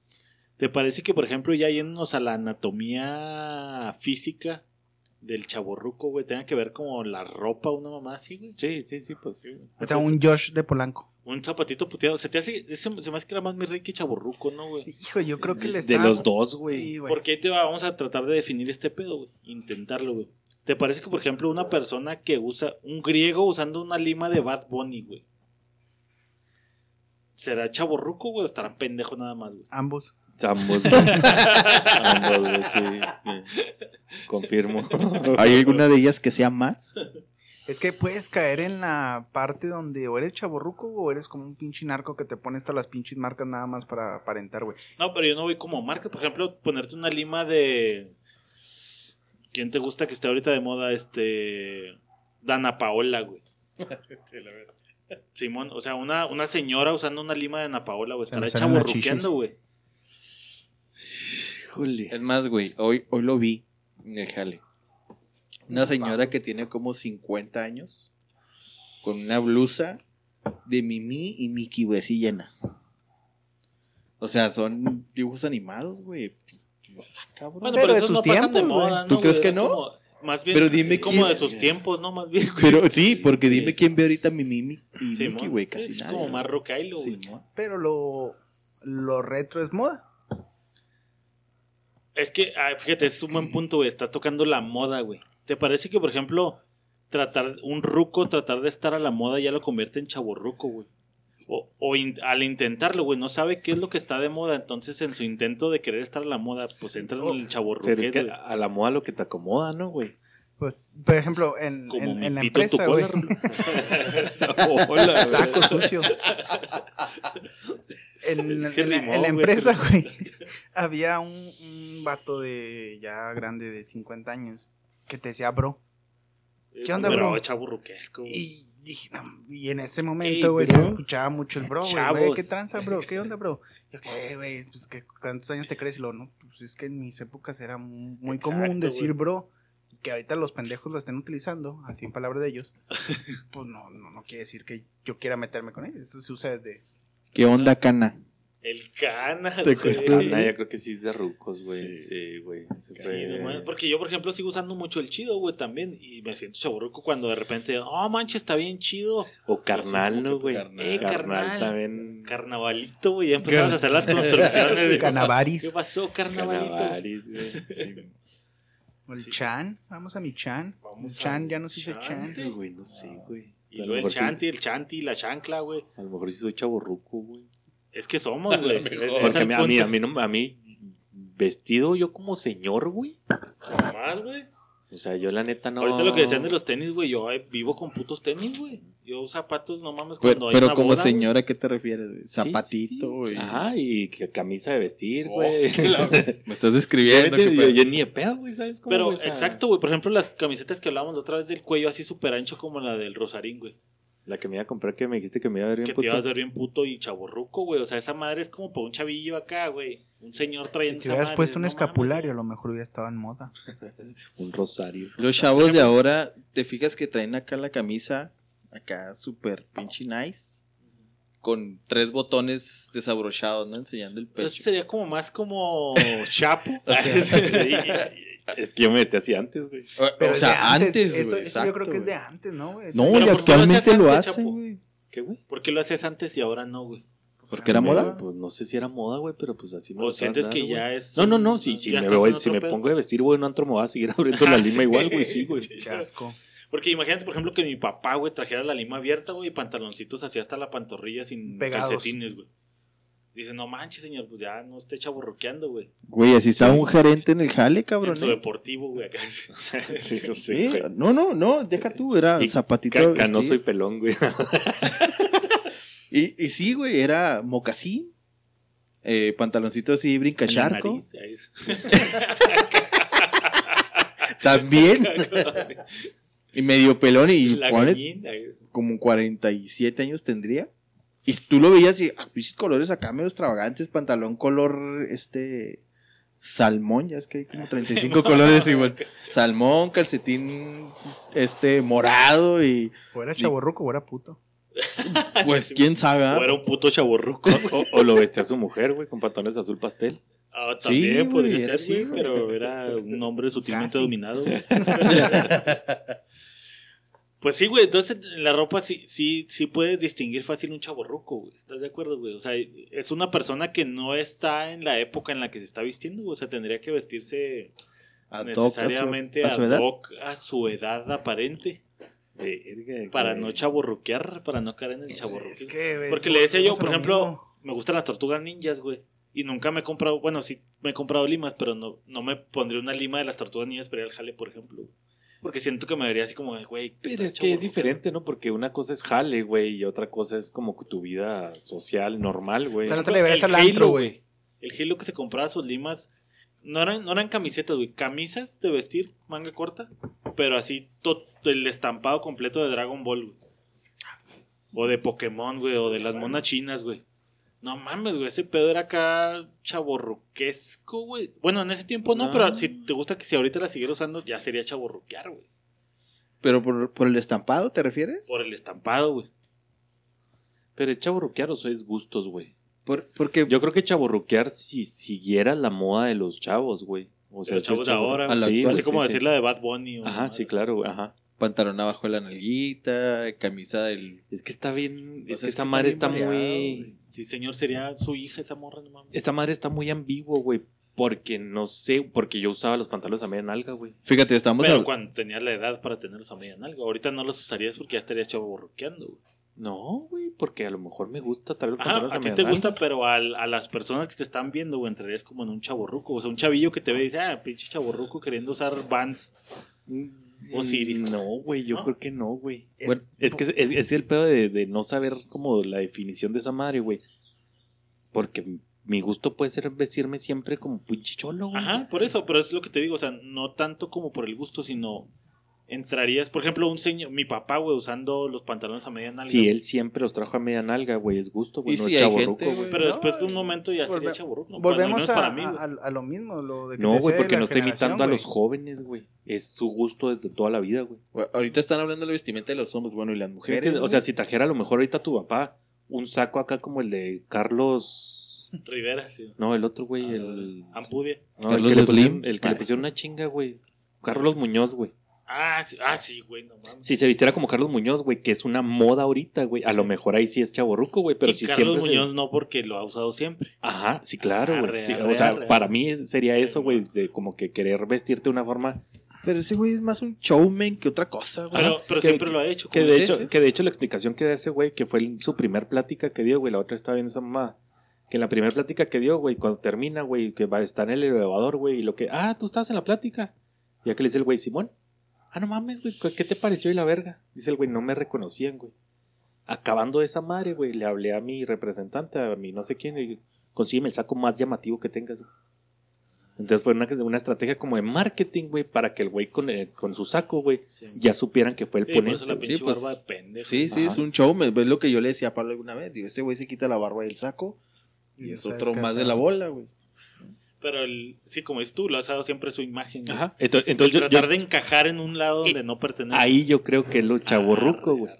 ¿Te parece que, por ejemplo, ya yéndonos a la anatomía física del chaborruco, güey, tenga que ver como la ropa, una mamá así, güey? Sí, sí, sí, pues sí. güey. O sea, un Josh de Polanco. Un zapatito puteado. Se te hace, ese, se me hace que era más mi rey que chaborruco, ¿no, güey? Hijo, yo creo que le De está. los dos, güey. Sí, güey. Porque ahí te va, vamos a tratar de definir este pedo, güey. Intentarlo, güey. ¿Te parece que, por ejemplo, una persona que usa, un griego usando una lima de Bad Bunny, güey? ¿Será chaborruco, güey? O estará pendejo nada más, güey. Ambos. Ambos, güey. Ambos, güey, sí. Confirmo. ¿Hay alguna de ellas que sea más? Es que puedes caer en la parte donde o eres chaborruco o eres como un pinche narco que te pone hasta las pinches marcas nada más para aparentar, güey. No, pero yo no voy como marca. Por ejemplo, ponerte una lima de. ¿Quién te gusta que esté ahorita de moda? Este. Dana Paola, güey. Simón, o sea, una, una señora usando una lima de Ana Paola, güey. Estará chaborruqueando, güey. Híjole. Es más, güey, hoy, hoy lo vi en el jale. Una señora que tiene como 50 años, con una blusa de Mimi y Mickey, güey, así llena. O sea, son dibujos animados, güey. Pues, pues, ah, cabrón. Bueno, Pero pero, de sus no pasan de tiempos, moda, ¿no? ¿Tú crees que Es no? como- más bien, Pero dime es como quién- de sus tiempos, ¿no? Más bien, güey. Pero sí, porque dime Sí. quién ve ahorita mi Mimi y Simón. Mickey, güey, Sí, casi es nada. como más rocailo, güey. Pero lo, lo retro es moda. Es que, ah, fíjate, es un buen punto, güey. Estás tocando la moda, güey. ¿Te parece que, por ejemplo, tratar un ruco, tratar de estar a la moda ya lo convierte en chaborruco, güey? O, o in- al intentarlo, güey, no sabe qué es lo que está de moda. Entonces, en su intento de querer estar a la moda, pues entra en el chaborruqués, Pero es que güey. a la moda lo que te acomoda, ¿no, güey? Pues, por ejemplo, en, Como en, en la empresa, güey. Hola, Saco sucio. En, en- la- en la empresa, güey, había un, un vato de ya grande de 50 años que te decía bro. ¿Qué onda, bro? chaborruquesco, güey. Y, dije, no, y en ese momento, Ey, güey, bro. se escuchaba mucho el bro, güey. ¿Qué tranza, bro? ¿Qué onda, bro? Yo, ¿qué, güey? Pues, ¿qué, ¿cuántos años te crees? Y lo, no, pues es que en mis épocas era muy, común decir bro. Que ahorita los pendejos lo estén utilizando, así en palabras de ellos. pues no, no, no quiere decir que yo quiera meterme con ellos. Eso se usa desde. ¿Qué onda, cana? El cana, Te güey. cuento, Ah, yo creo que sí es de rucos, güey. Sí. Sí, güey. Sí, no mames, porque yo, por ejemplo, sigo usando mucho el chido, güey, también. Y me siento chaburruco cuando de repente, oh, manches, está bien chido. O carnal, ¿no, güey? Carnal. Eh, carnal. también. Carnavalito, güey. Ya empezamos a hacer las construcciones. de- Canavaris. ¿Qué pasó, carnavalito? Carnavaris, güey. Sí. O el Sí. Chan, vamos a mi Chan. Vamos el Chan ya nos hizo Chan. Chan. Güey, no sé, güey. Y luego el sí- chanti, el chanti, la chancla, güey. A lo mejor sí soy chaborruco, güey. Es que somos, güey. Porque a mí, a mí, a mí, no- a mí, vestido yo como señor, güey. Jamás, güey. O sea, yo la neta no. Ahorita lo que decían de los tenis, güey. Yo vivo con putos tenis, güey. Yo zapatos, no mames, Pero, cuando hay pero una como boda, señora, ¿a qué te refieres? güey? Sí, Zapatito, sí, güey. sí. Ajá, y que camisa de vestir, Oh, güey. la- Me estás describiendo. yo, yo, yo ni de pedo, güey, ¿sabes cómo? Pero, exacto, güey. Por ejemplo, las camisetas que hablábamos la otra vez del cuello así súper ancho como la del Rosarín, güey. La que me iba a comprar que me dijiste que me iba a ver bien Que te puto. ibas a ver bien puto y chaborruco, güey. O sea, esa madre es como para un chavillo acá, güey. Un señor Si trayendo te esa hubieras madre, puesto un no mames, escapulario, a lo mejor hubiera estado en moda. Un rosario. Los chavos de ahora, ¿te fijas que traen acá la camisa? Acá súper pinche nice. Con tres botones desabrochados, ¿no? Enseñando el Pero eso pecho. sería como más como Chapo. Es que yo me vesté así antes, güey. O, Pero o es sea, antes, eso, güey. eso yo creo que es de exacto, antes, ¿no, güey? No, Pero y ¿por qué lo hacías actualmente lo antes, hacen, güey. ¿Qué, güey? ¿Por qué lo hacías antes y ahora no, güey? ¿Porque era Me- moda? Pues no sé si era moda, güey, pero pues así me ¿O sientes que ya es No, no, no, si, si, me, voy, si me pongo de vestir, güey, en un antro me voy a seguir abriendo la lima igual, güey, sí, güey. Qué asco. Porque imagínate, por ejemplo, que mi papá, güey, trajera la lima abierta, güey, y pantaloncitos así hasta la pantorrilla sin Pegados. calcetines, güey. Dice, no manches, señor, pues ya no esté chaborroqueando, güey. Güey, así estaba un gerente en el jale, cabrón. En su ¿eh? deportivo, güey, acá. Sí, Sí, güey. no, no, no, deja tú, era Y zapatito. Ca- Canoso y vestir. pelón, güey. Y, y sí, güey, era mocasín. Eh, pantaloncito así, En la brincacharco. nariz, ahí es. También. y medio pelón y La pone como 47 años tendría. Y tú lo veías y, ah, colores acá medio extravagantes, pantalón color, este, salmón, ya es que hay como 35 colores igual. Salmón, calcetín, este, morado y, O era chaborruco o era puto. pues, quién sabe. ¿ah? O era un puto chaborruco. O, o lo vestía su mujer, güey, con pantalones azul pastel. Ah, Sí, también güey, podría ser, sí, pero era un hombre sutilmente Casi. dominado. Pues sí, güey, entonces en la ropa sí, sí, sí puedes distinguir fácil un chaborruco, güey. ¿Estás de acuerdo, güey? O sea, es una persona que no está en la época en la que se está vistiendo, güey. O sea, tendría que vestirse Ad hoc, a su- necesariamente a su edad. ad hoc a su edad aparente. Verga, Para no chaborruquear, para no caer en el chaborruco. Es que, güey, Porque le decía yo, por lo ejemplo, mismo. me gustan las tortugas ninjas, güey. Y nunca me he comprado, bueno, sí me he comprado limas, pero no, no me pondría una lima de las tortugas ninjas para ir al jale, por ejemplo. güey. Porque siento que me vería así como, güey. Pero es que es diferente, ¿no? Porque una cosa es jale, güey, y otra cosa es como tu vida social normal, güey. O sea, no te El le verías al Halo, antro, güey. El Halo que se compraba sus limas, no eran, no eran camisetas, güey. Camisas de vestir, manga corta, pero así to- el estampado completo de Dragon Ball, güey. O de Pokémon, güey, o de las monas chinas, güey. No mames, güey, ese pedo era acá chaborruquesco, güey. Bueno, en ese tiempo no, No. pero si te gusta que si ahorita la siguiera usando, ya sería chaborruquear, güey. Pero por, por el estampado, ¿te refieres? Por el estampado, güey. Pero es chaborruquear o eso es gustos, güey. Por- porque Yo creo que chaborruquear si siguiera la moda de los chavos, güey. O De los chavos de ahora, A la Sí, Así güey, como sí, decir sí. la de Bad Bunny. o Ajá, sí, claro, güey, ajá. Pantalón abajo de la nalguita, camisa del... Es que está bien, es que es esa que madre está muy... güey. Sí, señor, sería su hija esa morra, no mames. Esta madre está muy ambiguo, güey. Porque no sé, porque yo usaba los pantalones a media nalga, güey. Fíjate, estamos... Pero cuando tenías la edad para tenerlos a media nalga. Ahorita no los usarías porque ya estarías chaborruqueando, güey. No, güey, porque a lo mejor me gusta traer los Ajá, pantalones a a ti te nalga. gusta, pero al- a las personas que te están viendo, güey, entrarías como en un chaborruco. O sea, un chavillo que te ve y dice, ah, pinche chaborruco queriendo usar Vans. Osiris. No, güey, yo ¿No? creo que no, güey. Es- Bueno, Es, que es, es- es el pedo de, de no saber como la definición de esa madre, güey. Porque mi gusto puede ser vestirme siempre como pinche cholo, güey. Ajá, por eso, pero es lo que te digo, o sea, no tanto como por el gusto, sino entrarías, por ejemplo, un señor, mi papá, güey, usando los pantalones a media nalga. Si él siempre los trajo a media nalga, güey, es gusto, güey. No si es gente, güey. Pero No, después de un momento ya sería chaborruco. ¿no? Volvemos Bueno, a, para mí, güey. a- a lo mismo, lo de que No, güey, porque no está imitando a los jóvenes, güey. Es su gusto desde toda la vida, güey. Ahorita están hablando de la vestimenta de los hombres, bueno, y las ¿Sí mujeres. o sea, si trajera a lo mejor ahorita tu papá un saco acá como el de Carlos. Rivera, sí. No, el otro, güey, Ah, el. Ampudia. No, el Carlos que, le Slim. pusieron, el que le pusieron una chinga, güey. Carlos Muñoz, güey. Ah, sí, ah, sí, güey, no mames. Si se vistiera como Carlos Muñoz, güey, que es una moda ahorita, güey. A Sí. lo mejor ahí sí es chaborruco, güey, pero y si Carlos siempre. se- Muñoz no porque lo ha usado siempre. Ajá, sí, claro, güey. Sí, o sea, arre. para mí sería Sí, eso, güey, de como que querer vestirte de una forma. Pero ese güey es más un showman que otra cosa, güey. Pero, pero que- siempre lo ha hecho. Que de, hecho, que de hecho la explicación que da ese güey, que fue su primer plática que dio, güey, la otra estaba viendo esa mamá. Que en la primera plática que dio, güey, cuando termina, güey, que va a estar en el elevador, güey, y lo que, ah, tú estabas en la plática. Ya que le dice el güey, Simón, ah, no mames, güey, ¿qué te pareció y la verga? Dice el güey, no me reconocían, güey. Acabando esa madre, güey, le hablé a mi representante, a mi no sé quién, y consígueme el saco más llamativo que tengas. güey. Entonces fue una, una estrategia como de marketing, güey, para que el güey con, eh, con su saco, güey, Sí. ya supieran que fue el Sí, por ponente. eso la güey. pinche Sí, pues, barba de pendejo. Sí, es un show. me- Es lo que yo le decía a Pablo alguna vez. Digo, ese güey se quita la barba y el saco. Y Y es otro más de la bola, güey. Pero el, sí, como es tú, lo has dado siempre su imagen. güey. Ajá. Entonces, El entonces yo- tratar yo- de encajar en un lado donde no pertenece. ahí yo creo que es lo chaborruco, güey.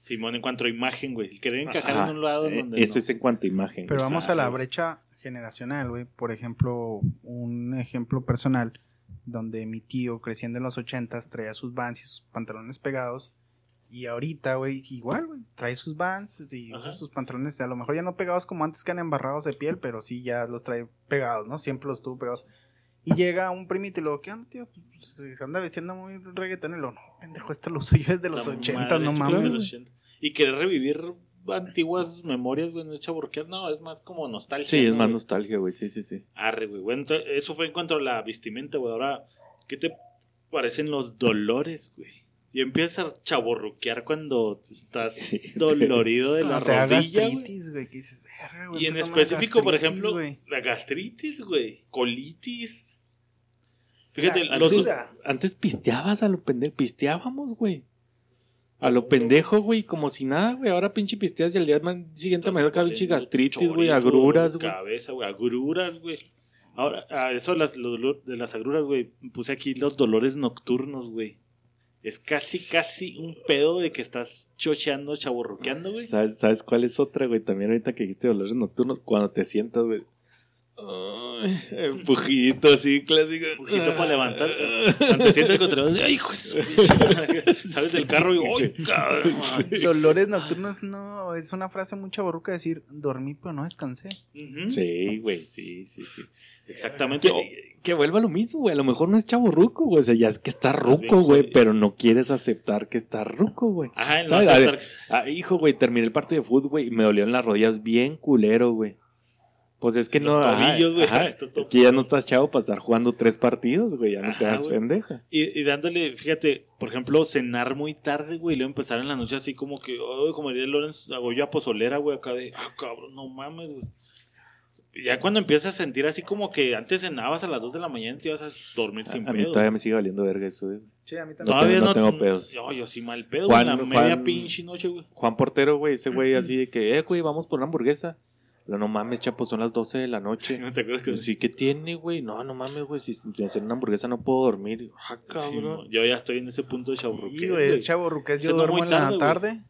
Simón, en cuanto a imagen, güey. El querer encajar Ajá. en un lado Eh, donde Eso no. es en cuanto a imagen. Pero vamos a la brecha generacional, güey. Por ejemplo, un ejemplo personal donde mi tío creciendo en los ochentas traía sus vans y sus pantalones pegados. Y ahorita, güey, igual, güey, trae sus vans y usa sus pantalones, a lo mejor ya no pegados como antes que eran embarrados de piel, pero sí ya los trae pegados, ¿no? Siempre los tuvo pegados. Y llega un primito y lo ¿qué onda, tío? Pues, se anda vestiendo muy reggaetón y lo, no, pendejo, este lo uso yo desde los La 80, madre, no mames. de los güey. 80. Y querer revivir antiguas memorias, güey, no es chaburquear, no, es más como nostalgia. Sí, es ¿no, más güey? nostalgia, güey. Sí, sí, sí. Arre, güey. Bueno, eso fue en cuanto a la vestimenta, güey. Ahora, ¿qué te parecen los dolores, güey? Y empiezas a chaborruquear cuando estás Sí. dolorido de la rodilla, gastritis, güey, que dices, verga, güey. Y en específico, por ejemplo, la gastritis, güey. Colitis. Fíjate, La los altura. Antes pisteabas a lo pendejo. Pisteábamos, güey. A lo pendejo, güey, como si nada, güey. Ahora pinche pisteas y al día siguiente me da pinche gastritis, güey, agruras, güey. Cabeza, güey, agruras, güey. Ahora, a eso las, lo dolor- de las agruras, güey, puse aquí los dolores nocturnos, güey. Es casi, casi un pedo de que estás chocheando, chaborroqueando, güey. ¿Sabes, ¿Sabes cuál es otra, güey? También ahorita que dijiste dolores nocturnos, cuando te sientas, güey. Ay, empujidito así, clásico. Empujito para levantar. Cuando te sientes contra los ay, hijo. Sales del carro y, ¡ay, cabrón! Dolores nocturnos no, es una frase muy chaborruca decir, dormí pero no descansé. Sí, güey, sí, sí, sí. Exactamente. Que, que vuelva lo mismo, güey. A lo mejor no es chavo ruco, güey. O sea, ya es que está ruco, güey. Pero no quieres aceptar que está ruco, güey. Ajá, no aceptar- Ah, hijo, güey, terminé el partido de fútbol, güey, y me dolieron las rodillas bien culero, güey. Pues es que Los no. ajá, tobillos, güey, ajá, esto es que ya no estás chavo para estar jugando tres partidos, güey. Ya no te Ajá, das güey. pendeja. Y, y dándole, fíjate, por ejemplo, cenar muy tarde, güey, y luego empezar en la noche así como que, ay, como diría Lorenz, hago yo a pozolera, güey, acá de, ah, cabrón, no mames, güey. Ya cuando empiezas a sentir así como que antes cenabas a las 2 de la mañana y te ibas a dormir A, sin a mí pedo. todavía me sigue valiendo verga eso, güey. Sí, a mí No Todavía tengo- no, no tengo pedos. Yo, yo sí mal pedo, Juan- la media pinche noche, güey. Juan Portero, güey, ese güey así de que, eh, güey, vamos por una hamburguesa. No, no mames, chapo, son las 12 de la noche. ¿No te acuerdas que Pues sí, ¿qué tiene, güey? No, no mames, güey, si sin hacer una hamburguesa no puedo dormir. Y, Ah, Sí, cabrón. no, yo ya estoy en ese punto de chaburruque. Sí, güey, es chaborruqués, yo duermo en la güey. tarde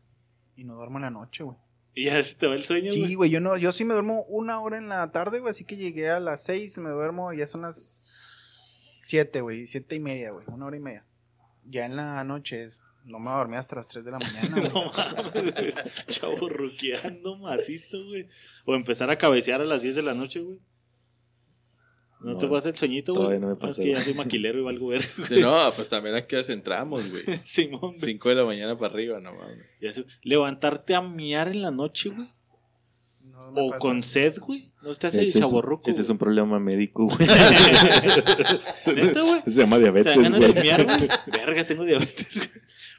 y no duermo en la noche, güey. Y ya se te va el sueño, Sí, güey. güey, yo no, yo sí me duermo una hora en la tarde, güey, así que llegué a las seis, me duermo, ya son las siete, güey, siete y media, güey, una hora y media. Ya en la noche es, no me voy a dormir hasta las tres de la mañana, güey. No mames, güey. Chaburruqueando macizo, güey. O empezar a cabecear a las 10 de la noche, güey. ¿No, No, te pasa el sueñito, güey? todavía no me pasa, Es que ya soy maquilero y valgo ver. No, pues también aquí ya entramos, güey. Simón, güey. 5 de la mañana para arriba, no mames. Ya sé. Levantarte a miar en la noche, güey. No me O pasa. con sed, güey. No te hace Ese, es, un- chaborruco. ese es un problema médico, güey. ¿Neta, güey? Se llama ¿Te diabetes, dan ganas güey. de miar, güey? Verga, tengo diabetes, güey.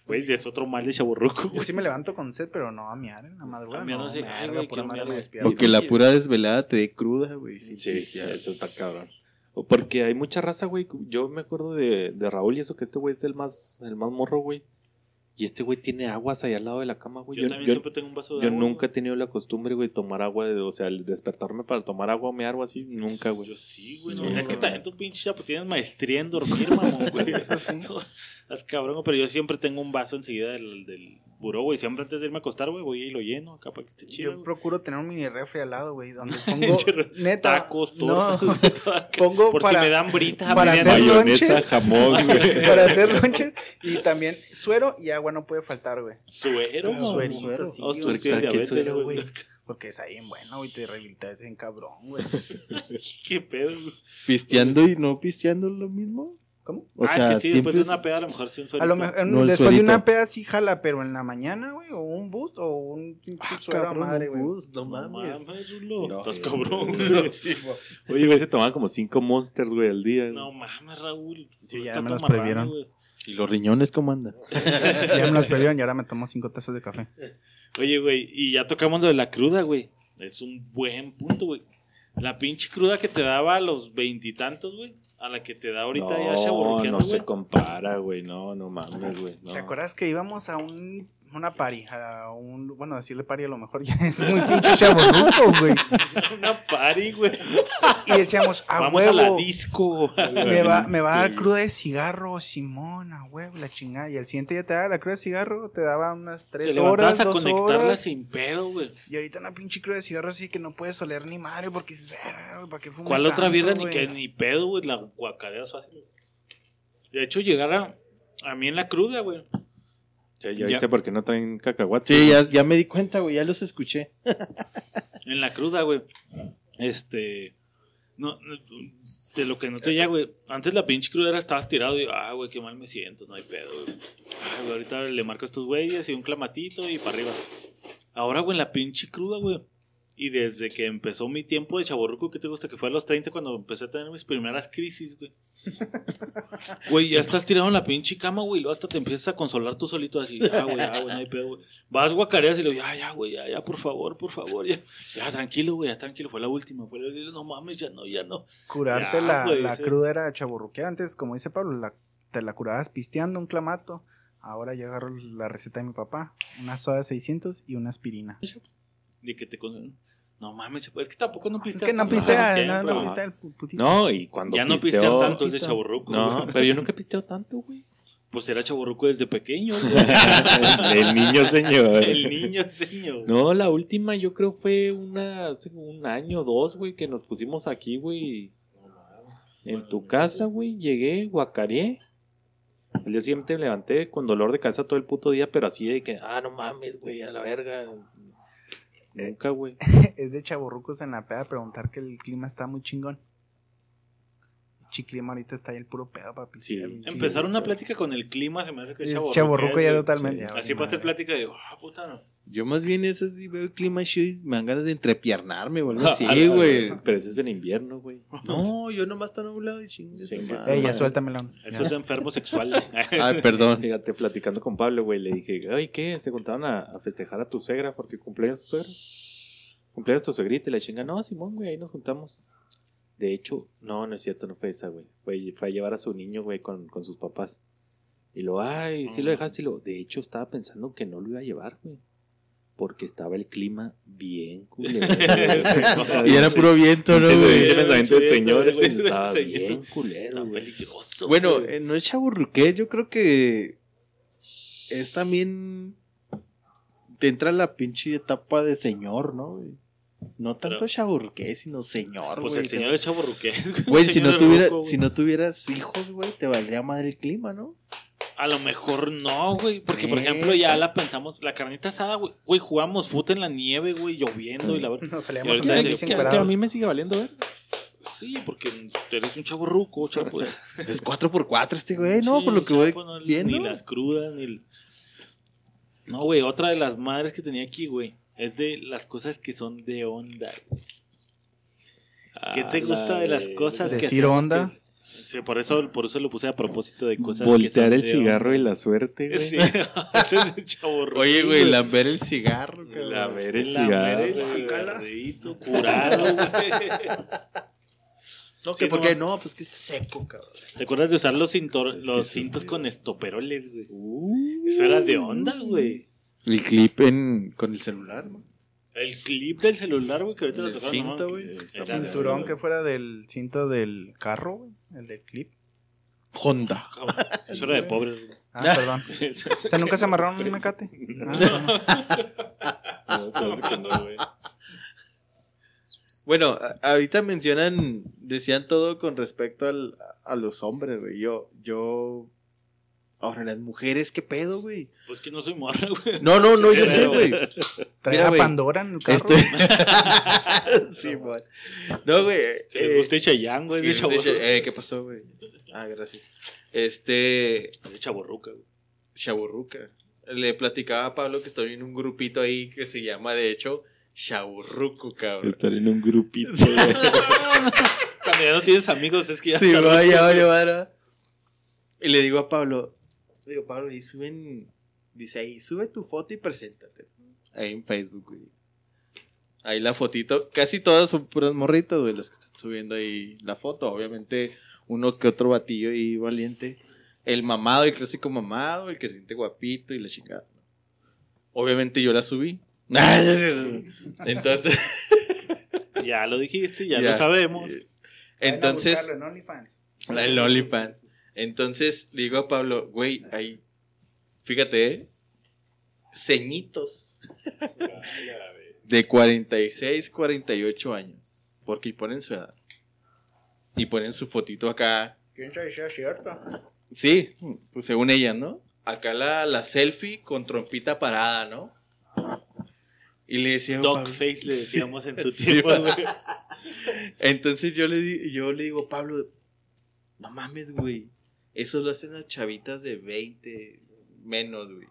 Güey, es otro mal de chaborruco, Yo sí me levanto con sed, pero no a miar en la madrugada. A miar no sé, ay, güey, pura madre me despierto. O que la pura desvelada te dé cruda, güey. Sí, pistear. eso está cabrón. O Porque hay mucha raza, güey. Yo me acuerdo de, de Raúl y eso, que este güey es el más, el más morro, güey. Y este güey tiene aguas ahí al lado de la cama, güey. Yo, Yo, también yo- siempre tengo un vaso de yo agua, nunca he tenido la costumbre, güey, de tomar agua, de, o sea, el despertarme para tomar agua o me algo así, nunca, güey. Yo sí, güey. Sí, no. es que también tu pinche chapo tienes maestría en dormir, mamón, güey. Eso sí. Estás cabrón, pero yo siempre tengo un vaso enseguida del, del buró, güey. Siempre antes de irme a acostar, güey, voy y lo lleno, acá para que esté chido. Yo procuro tener un mini refri al lado, güey, donde pongo, neta, Tacos, no, tortas, todo acá. pongo Por para- si me dan brita, para me hacer lonches. jamón, güey. para hacer lonches y también suero y agua no puede faltar, güey. Suero, Suerito, mamón. suero, sí, Oh, tú güey. es que tienes ¿Qué diabetes, suero, güey. Porque es ahí en bueno, güey, te rehabilitas en cabrón, güey. Qué pedo, güey. ¿Pisteando y no pisteando es lo mismo? ¿Cómo? O ah, sea, es que sí, después de una peda a lo mejor sí un A lo mejor No, después de una peda sí jala, pero en la mañana, güey, o un boost o un pinche Ah, suero a cabrón, madre, un güey. bus, no No mames. mames, Rulo. No, Estás cabrón. Oye, güey, se tomaban como cinco monsters, güey, al día. No mames, Raúl. Sí, Tú ya me los güey. ¿Y los riñones cómo andan? Ya me las perdieron y ahora me tomo cinco tazas de café. Oye, güey, y ya tocamos lo de la cruda, güey. Es un buen punto, güey. La pinche cruda que te daba a los veintitantos, güey. A la que te da ahorita ya No, chaburruqueando, no güey. se compara, güey. No, no mames, güey. no. ¿Te acuerdas que íbamos a un, una party? A un, bueno, decirle party a lo mejor ya es muy pinche chaborruco, güey. Una party, güey. Y decíamos, a Vamos huevo. a la disco. Me va, me va a dar cruda de cigarro, Simón, a huevo, la chingada. Y al siguiente día te daba la cruda de cigarro, te daba unas Te tres levantabas horas, a dos conectarla horas. sin pedo, güey. Y ahorita una pinche cruda de cigarro así que no puedes oler ni madre porque es verga, güey, ¿para qué fume ¿Cuál otra tanto, birra ni que ni pedo, güey? La guacareas fácil. De hecho, llegar a, a mí en la cruda, güey. Ya, ya Ya. viste por qué no traen cacahuates. Sí, ya, ya me di cuenta, güey, ya los escuché. En la cruda, güey. Este. No, no, de lo que no te ya, güey. Antes la pinche cruda era, estabas tirado y, ah, güey, qué mal me siento, no hay pedo, güey. Ay, güey, ahorita le marco a estos güeyes y un clamatito y para arriba. Ahora, güey, en la pinche cruda, güey. Y desde que empezó mi tiempo de chaborruco, ¿qué te gusta? Que fue a los 30 cuando empecé a tener mis primeras crisis, güey. Güey, ya estás tirado en la pinche cama, güey, luego hasta te empiezas a consolar tú solito así, ya, güey, ya, güey, no hay pedo, güey. Vas guacareas y le digo, ya, ya, güey, ya, ya, por favor, por favor, ya. Ya, tranquilo, güey, ya, tranquilo, fue la última, fue la no mames, ya no, ya no. Curarte Ya, la, güey, la sí. cruda era chaburruquear. Antes, como dice Pablo, la- te la curabas pisteando un clamato. Ahora yo agarro la receta de mi papá. Una soda 600 y una aspirina. De que te con... No mames, es que tampoco no Es pisteas que no tanto, pistea, siempre, no, no güey. pistea el pu- putito. No, y cuando Ya no pisteo- pistear tanto es de chaburruco. No, pero yo nunca pisteo tanto, güey. Pues era chaburruco desde pequeño. El niño señor. El niño señor. No, la última yo creo fue una, hace un año o dos, güey, que nos pusimos aquí, güey. En tu casa, güey, llegué, guacareé. El día siguiente me levanté con dolor de cabeza todo el puto día, pero así de que, ah, no mames, güey, a la verga. Nunca, güey. Es de chaburrucos en la peda preguntar que el clima está muy chingón. El clima ahorita está ahí el puro pedo, papi. Sí. Empezar una plática con el clima se me hace que es Es chaborruco. chaborruco ya totalmente. Sí. ya, Así pasa plática de, ah, puta, no. Yo más bien eso sí veo el clima chido y me dan ganas de entrepiernarme, güey. Ah, Sí, ah, güey. Pero ese es en invierno, güey. No, yo nomás está nublado y chingue Sí, sí. Ey, ya suéltamelo. Eso es de enfermo sexual. Ay, perdón. Fíjate, platicando con Pablo, güey, le dije, ay, ¿qué? Se juntaron a, a festejar a tu suegra porque cumpleaños tu suegra. Cumpleaños tu suegrita y la chinga, no, Simón, güey, ahí nos juntamos. De hecho, no, no es cierto, no fue esa, güey. Fue, fue a llevar a su niño, güey, con, con sus papás. Y lo, ay, sí lo dejaste. Y lo, de hecho, estaba pensando que no lo iba a llevar, güey. Porque estaba el clima bien culero. Y era puro viento, ¿no, señores, Estaba bien culero, peligroso. Bueno, eh, no es chaburruqué, yo creo que es también te entra la pinche etapa de señor, ¿no? güey? No tanto Pero- chaburruqué, sino señor, pues güey. el señor es chaborruqués. Güey, si no, tuviera, güey. si no tuvieras hijos, güey, te valdría madre el clima, ¿no? A lo mejor no, güey. Porque, por Eh. ejemplo, ya la pensamos. La carnita asada, güey. Güey, jugamos fútbol en la nieve, güey, lloviendo y la verdad. Nos Y salíamos ahorita a dice las que- 15 Que, que a mí me sigue valiendo ver. Sí, porque eres un chaborruco, chapo. Es 4x4 este güey, ¿no? Sí, Por lo que voy no, viendo. Ni las crudas, ni. el- No, güey, otra de las madres que tenía aquí, güey. Es de las cosas que son de onda. güey. ¿Qué te A gusta la de las cosas que Decir onda. que es- Sí, por eso, por eso lo puse a propósito de cosas que Voltear son el cigarro y la suerte, güey. Sí, ese es de chaborruco. Oye, güey, lamber el cigarro, cabrón. Lamer el cigarro. el güey. cigarrito curado, güey. No, Sí, que por no qué mames. no, pues que está seco, cabrón. ¿Te acuerdas de usar los, cintor- Es que los sí, cintos con estoperoles, güey? Uh. Eso era de onda, güey. El clip en, con el celular, ¿no? El clip del celular, güey, que ahorita lo El tocaron. cinto, güey. El cinturón que fuera del cinto del carro, güey, el del clip. Honda. Eso era de pobres, güey. Ah, perdón. O sea, nunca se amarraron un mecate. Ah, No, se hace que no, güey. Bueno, ahorita mencionan, decían todo con respecto al, a los hombres, güey. Yo, yo. Ahora, las mujeres, ¿qué pedo, güey? Pues que no soy morra, güey. No, no, no, yo Sí, sé, güey. Mira, a Pandora en el carro. Este... sí, güey. No, güey. Que les eh, guste güey. eh, ¿Qué pasó, güey? Ah, gracias. Este. De chaborruca, güey. Chaburruca. Le platicaba a Pablo que estoy en un grupito ahí que se llama, de hecho, Chaburruco, cabrón. Estar en un grupito. Cuando ya no tienes amigos, es que ya Sí, vaya, vaya, vaya. Y le digo a Pablo, digo, Pablo, y suben, dice ahí, sube tu foto y preséntate. Ahí en Facebook, güey. ahí la fotito. Casi todas son puras morritas, güey, las que están subiendo ahí la foto. Obviamente, uno que otro batillo ahí valiente. El mamado, el clásico mamado, el que se siente guapito y la chingada. Obviamente yo la subí. Entonces, Ya lo dijiste, ya, Ya. lo sabemos. entonces, en OnlyFans. La del OnlyFans. Entonces le digo a Pablo, güey, ahí, fíjate, ¿eh? ceñitos de 46, 48 años. Porque ponen su edad. Y ponen su fotito acá. ¿Quién sabe si es cierto? Sí, pues según ella, ¿no? Acá la, la selfie con trompita parada, ¿no? Y le decía Dogface le decíamos en su Sí, tiempo, güey. Entonces yo le, yo le digo, Pablo, no mames, güey. Eso lo hacen las chavitas de 20 menos, güey.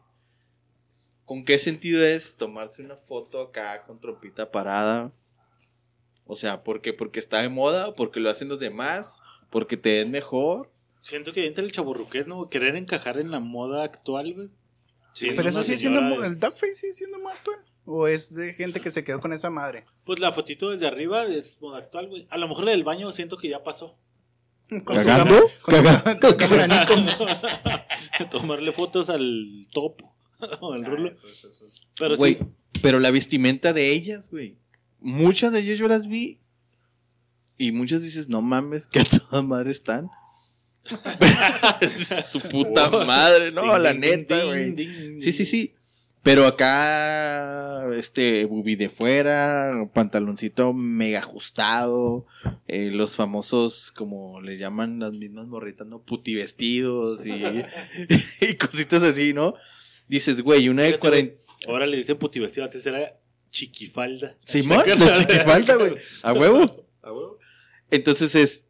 ¿Con qué sentido es tomarse una foto acá con trompita parada? O sea, ¿por qué? ¿Porque está de moda? ¿Porque lo hacen los demás? ¿Porque te ven mejor? Siento que entra el chaburruqués, ¿no? Querer encajar en la moda actual, güey. Sí, Pero eso sigue siendo. de- ¿El Duckface sigue siendo más actual? ¿O es de gente que se quedó con esa madre? Pues la fotito desde arriba es moda actual, güey. A lo mejor la del baño siento que ya pasó. Con ¿Cagando? su- con cámara Nikon. Tomarle fotos al topo. o al rulo. Ah, eso, eso, eso. Pero Güey, sí. pero la vestimenta de ellas, güey. Muchas de ellas yo las vi. Y muchas dices, no mames, que a toda madre están. Su puta madre, no, Ding, la ding, neta, güey. Sí, sí, sí. Pero acá, este, bubi de fuera, pantaloncito mega ajustado, eh, los famosos, como le llaman las mismas morritas, ¿no? Puti vestidos y, y cositas así, ¿no? Dices, güey, una de Fíjate, 40... Ahora le dicen putivestido, antes era chiquifalda. Simón, la chiquifalda, güey. A huevo. A huevo. Entonces es,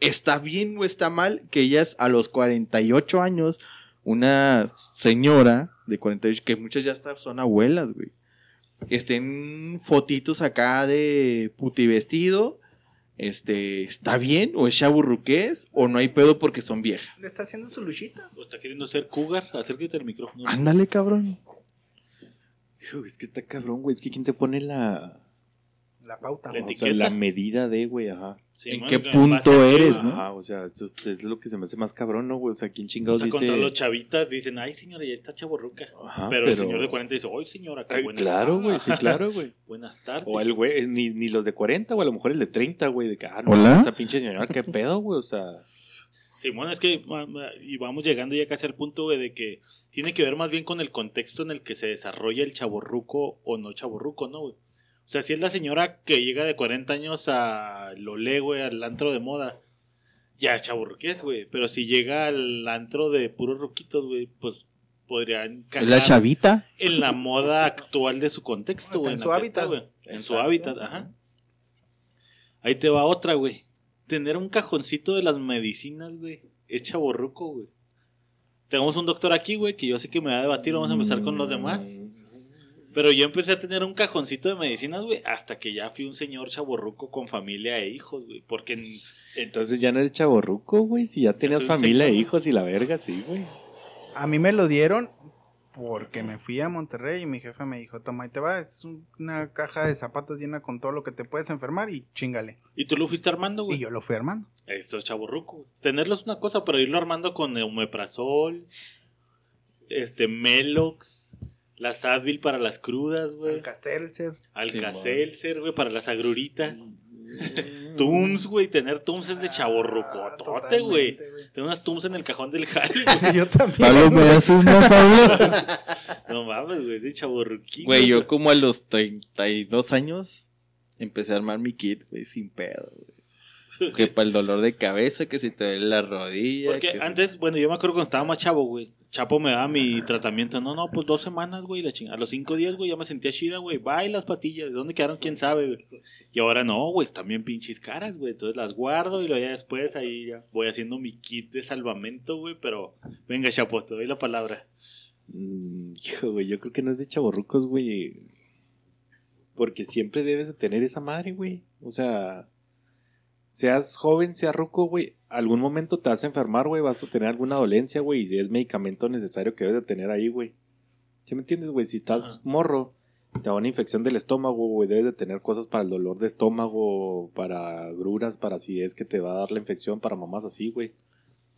está bien o está mal que ellas a los 48 años, una señora de 48, que muchas ya hasta son abuelas, güey, estén fotitos acá de puti vestido, este, ¿está bien? ¿O es chaburruqués? ¿O no hay pedo porque son viejas? Le está haciendo su luchita. O está queriendo ser cougar, acércate al micrófono. Ándale, cabrón. Es que está cabrón, güey. Es que quién te pone la, La pauta. La o sea, la medida de, güey, ajá. Sí, ¿En man, qué punto eres, güey. no? Ajá, o sea, esto es, lo que se me hace más cabrón, ¿no, güey? O sea, ¿quién O chingados sea, dice? contra los chavitas dicen, ay señora, ya está chaborruca. Ajá, pero, el señor de 40 dice, ay señora, qué Ay, buenas claro, güey, sí, tardes". claro, güey. Buenas tardes. O el güey, ni, ni los de 40, o a lo mejor el de 30, güey, de que, ah, no, ¿Hola? esa pinche señora, qué pedo, güey, o sea. Simón, es que y vamos llegando ya casi al punto, güey, de que tiene que ver más bien con el contexto en el que se desarrolla el chaborruco o no chaborruco, ¿no, güey? O sea, si es la señora que llega de 40 años a lo le, güey, al antro de moda, ya es güey. Pero si llega al antro de puros ruquitos, güey, pues podría Es encajar la chavita. en la moda actual de su contexto, güey. en su hábitat. En su hábitat, ajá. Ahí te va otra, güey. Tener un cajoncito de las medicinas, güey. Es chaborruco, güey. Tenemos un doctor aquí, güey, que yo sé que me va a debatir. Vamos a empezar con los demás. Pero yo empecé a tener un cajoncito de medicinas, güey, hasta que ya fui un señor chaborruco con familia e hijos, güey. Porque en- Entonces ya no eres chaborruco, güey, si ya tenías familia e hijos y la verga, sí, güey. A mí me lo dieron porque me fui a Monterrey y mi jefe me dijo, toma, ahí te va, es un- una caja de zapatos llena con todo lo que te puedes enfermar y chingale. Y tú lo fuiste armando, güey. Y yo lo fui armando. Eso es chaburruco. güey. Tenerlo es una cosa, pero irlo armando con omeprazol, este, Melox, las Advil para las crudas, güey. Alka-Seltzer. Alka-Seltzer, güey, para las agruritas. Tums, güey. Tener Tums es de Ah, chaborrucotote, totalmente, güey. Tener unas Tums en el cajón del jale, güey. Yo también. Pablo, ¿me haces más favor? No mames, güey, es de chaborruquito. Güey, yo como a los 32 años empecé a armar mi kit, güey, sin pedo, güey. Que para el dolor de cabeza, que si te duele la rodilla. Porque que- antes, bueno, yo me acuerdo cuando estaba más chavo, güey. Chapo me daba mi tratamiento. No, no, pues dos semanas, güey. La chingada. A los cinco días, güey, ya me sentía chida, güey. Bye las patillas. ¿De dónde quedaron? ¿Quién sabe, güey? Y ahora no, güey. Están bien pinches caras, güey. Entonces las guardo y luego ya después ahí ya voy haciendo mi kit de salvamento, güey. Pero venga, Chapo, te doy la palabra. Mm, hijo, güey, yo creo que no es de chaborrucos, güey. Porque siempre debes de tener esa madre, güey. O sea, seas joven, seas ruco, güey. Algún momento te vas a enfermar, güey. Vas a tener alguna dolencia, güey. Y si es medicamento necesario que debes de tener ahí, güey. ¿Sí me entiendes, güey? Si estás morro te da una infección del estómago, güey, debes de tener cosas para el dolor de estómago, para gruras, para acidez que te va a dar la infección, para mamás así, güey.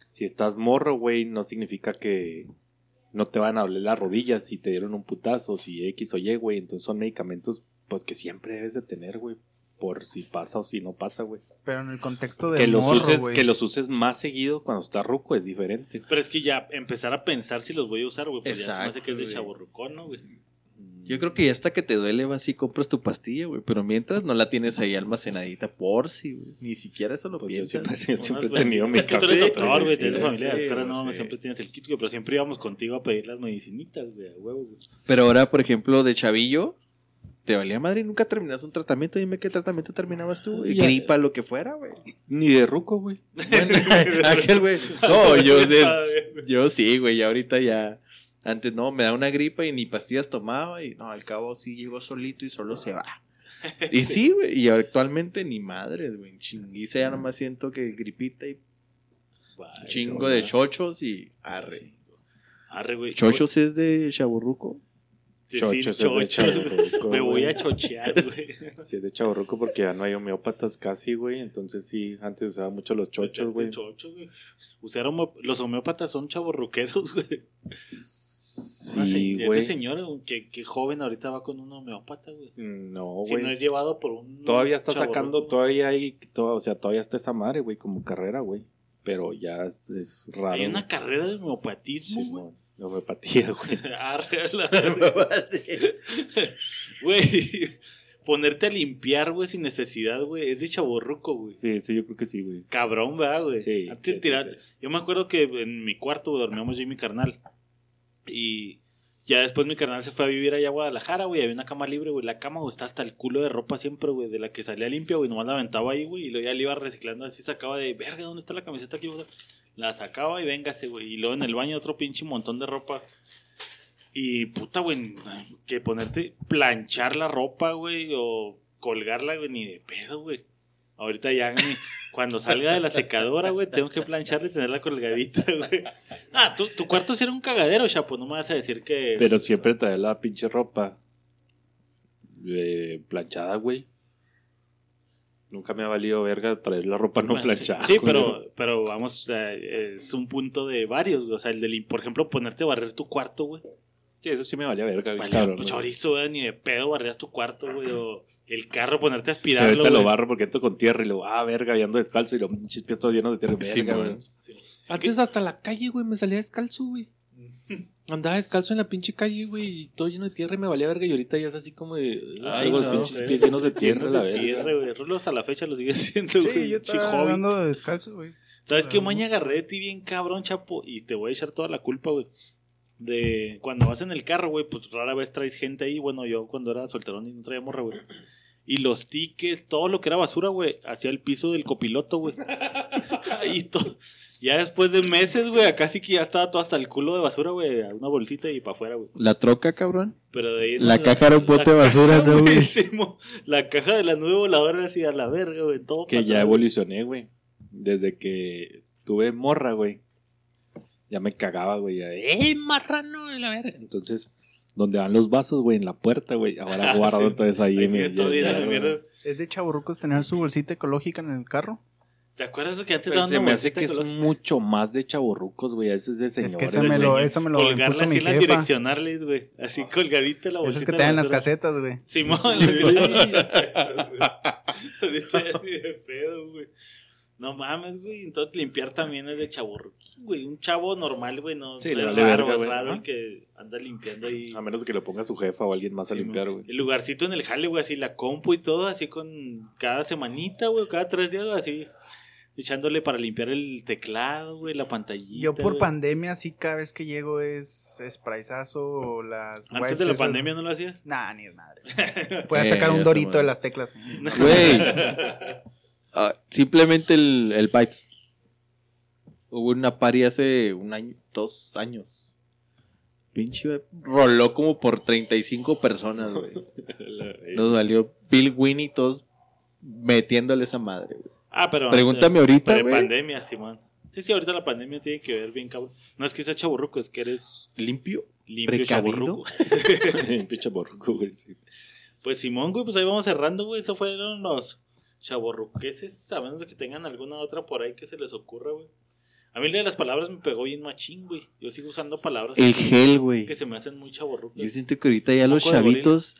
Si estás morro, güey, no significa que no te van a doler las rodillas si te dieron un putazo, si X o Y, güey. Entonces son medicamentos, pues que siempre debes de tener, güey. Por si pasa o si no pasa, güey. Pero en el contexto de Que los, morro, uses, güey. que los uses más seguido cuando estás ruco es diferente. Pero es que ya empezar a pensar si los voy a usar, güey, pues ya se me hace que es de chaborrucón, ¿no, güey? Yo creo que ya hasta que te duele vas y compras tu pastilla, güey. Pero mientras no la tienes ahí almacenadita por si, güey. Ni siquiera eso lo Pues yo siempre, yo siempre he tenido mi Es que tú eres doctor, güey, tienes familia de sí, doctora, no, sí. siempre tienes el kit, güey, pero siempre íbamos contigo a pedir las medicinitas, güey, a huevo, güey. Pero ahora, por ejemplo, de chavillo, te valía madre y nunca terminas un tratamiento. Dime qué tratamiento terminabas tú, güey. Ya. Gripa, lo que fuera, güey. Ni de ruco, güey. Bueno, aquel, güey. No, yo, de- yo sí, güey. Ya ahorita ya. Antes no, me da una gripa y ni pastillas tomaba. Y no, al cabo sí llegó solito y solo se va. Y sí, güey. Y actualmente ni madre, güey. Chinguiza ya nomás siento que gripita y chingo de chochos y arre. Arre, güey. ¿Chochos es de chaburruco? Chochos, chochos, güey. Me voy güey. a chochear, güey. Sí, es de chavorruco porque ya no hay homeópatas casi, güey. Entonces sí, antes usaba mucho los chochos, güey. Chochos, güey. Usar homo- los homeópatas son chavorruqueros, güey. Sí, güey. señora, güey, que, que joven ahorita va con un homeópata, güey. No, Si no güey. es llevado por un. Todavía está sacando, güey. todavía hay, todo, o sea, todavía está esa madre, güey, como carrera, güey. Pero ya es, es raro. Hay una güey. carrera de homeopatismo, güey. De homeopatía, güey. Arre, a la verga. Güey, ponerte a limpiar, güey, sin necesidad, güey, es de chaborruco, güey. Sí, sí, yo creo que sí, güey. Cabrón, ¿verdad, güey? Sí, Antes sí, tirar- sí, sí. Yo me acuerdo que en mi cuarto güey, dormíamos yo y mi carnal. Y ya después mi carnal se fue a vivir allá a Guadalajara, güey. Había una cama libre, güey. La cama, güey, está hasta el culo de ropa siempre, güey. De la que salía limpia, güey. Nomás la aventaba ahí, güey. Y luego ya le iba reciclando así. Sacaba de, verga, ¿dónde está la camiseta aquí? güey?" La sacaba y véngase, güey. Y luego en el baño otro pinche montón de ropa. Y puta, güey, que ponerte, planchar la ropa, güey, o colgarla, güey, ni de pedo, güey. Ahorita ya, cuando salga de la secadora, güey, tengo que plancharla y tenerla colgadita, güey. Ah, tu, tu cuarto sí era un cagadero, chapo, no me vas a decir que... Pero siempre trae la pinche ropa eh, planchada, güey. Nunca me ha valido verga traer la ropa no planchada. Sí, pero, pero vamos, eh, es un punto de varios, güey. O sea, el de, lim- por ejemplo, ponerte a barrer tu cuarto, güey. Sí, eso sí me valía verga, güey, Vale, cabrón, pues, chorizo, güey, ni de pedo barreras tu cuarto, güey. O el carro, ponerte a aspirarlo, ahorita lo barro porque entro con tierra y luego, ah, verga, y ando descalzo y los pinches pies todos llenos de tierra. Sí, Verga, güey. Antes hasta la calle, güey, me salía descalzo, güey. Andaba descalzo en la pinche calle, güey, y todo lleno de tierra y me valía verga. Y ahorita ya es así como de. Ay, tengo no, los pinches güey. pies llenos de tierra, la verga. tierra, güey. Rulo hasta la fecha lo sigue haciendo, güey. Sí, yo estaba andando de descalzo, güey. ¿Sabes qué Pero- maña agarré de ti bien cabrón, chapo? Y te voy a echar toda la culpa, güey. De cuando vas en el carro, güey, pues rara vez traes gente ahí. Bueno, yo cuando era solterón y no traía morra, güey. Y los tickets, todo lo que era basura, güey, hacia el piso del copiloto, güey. Ahí todo. Ya después de meses, güey, acá sí que ya estaba todo hasta el culo de basura, güey, a una bolsita y para afuera, güey. La troca, cabrón. Pero de ahí. La caja era un bote de la basura, caja, ¿no, güey? La caja de la nube voladora así a la verga, güey. Todo Que ya evolucioné, güey. Desde que tuve morra, güey. Ya me cagaba, güey. ya, ¡Eh, marrano! de La verga. Entonces, donde van los vasos, güey, en la puerta, güey. Ahora guardo Sí. ahí. Ahí todo ya- ya, la güey. mierda. Es de chaburrucos tener su bolsita ecológica en el carro. ¿Te acuerdas de que antes daban se me hace que es ecológica? mucho más de chaborrucos, güey. Eso es de señores. es que de me lo, eso me lo Colgarla así en las direccionales, güey. Así colgadita la bolsita. Esas que de te dan las casetas, güey. Simón, Ahorita ya ni de pedo, güey. No mames, güey. Entonces limpiar también es de chaborruquín, güey. Un chavo normal, güey, no. Sí, es raro, es güey. raro el que anda limpiando ahí. A menos que lo ponga su jefa o alguien más a limpiar, güey. El lugarcito en el jale, güey, así la compu y todo, así con cada semanita, güey, cada tres días, güey, así. Echándole para limpiar el teclado, güey, la pantallita. Yo por güey. pandemia, sí, cada vez que llego es sprayzazo o las Antes de la esas- pandemia no lo hacías. Nah, ni es madre. Puedes Eh, sacar un dorito de las teclas. Güey. Ah, simplemente el, el Pipes. Hubo una party hace un año, dos años. Pinche, güey, roló como por 35 personas, güey. Nos valió Bill Winnie todos metiéndole esa madre, güey. Ah, pero. Pregúntame ahorita, Pre güey. pandemia, Simón. Sí, sí, ahorita la pandemia tiene que ver bien, cabrón. No es que sea chaburruco, es que eres ¿Limpio? limpio Precavido. chaborruco. Pinche borruco, güey. sí. Pues Simón, güey, pues ahí vamos cerrando, güey. Eso fueron los chaborruqueses, a menos de que tengan alguna otra por ahí que se les ocurra, güey. A mí la de las palabras me pegó bien machín, güey. Yo sigo usando palabras El así gel, güey. que se me hacen muy chaborrucas. Yo siento que ahorita ya los chavitos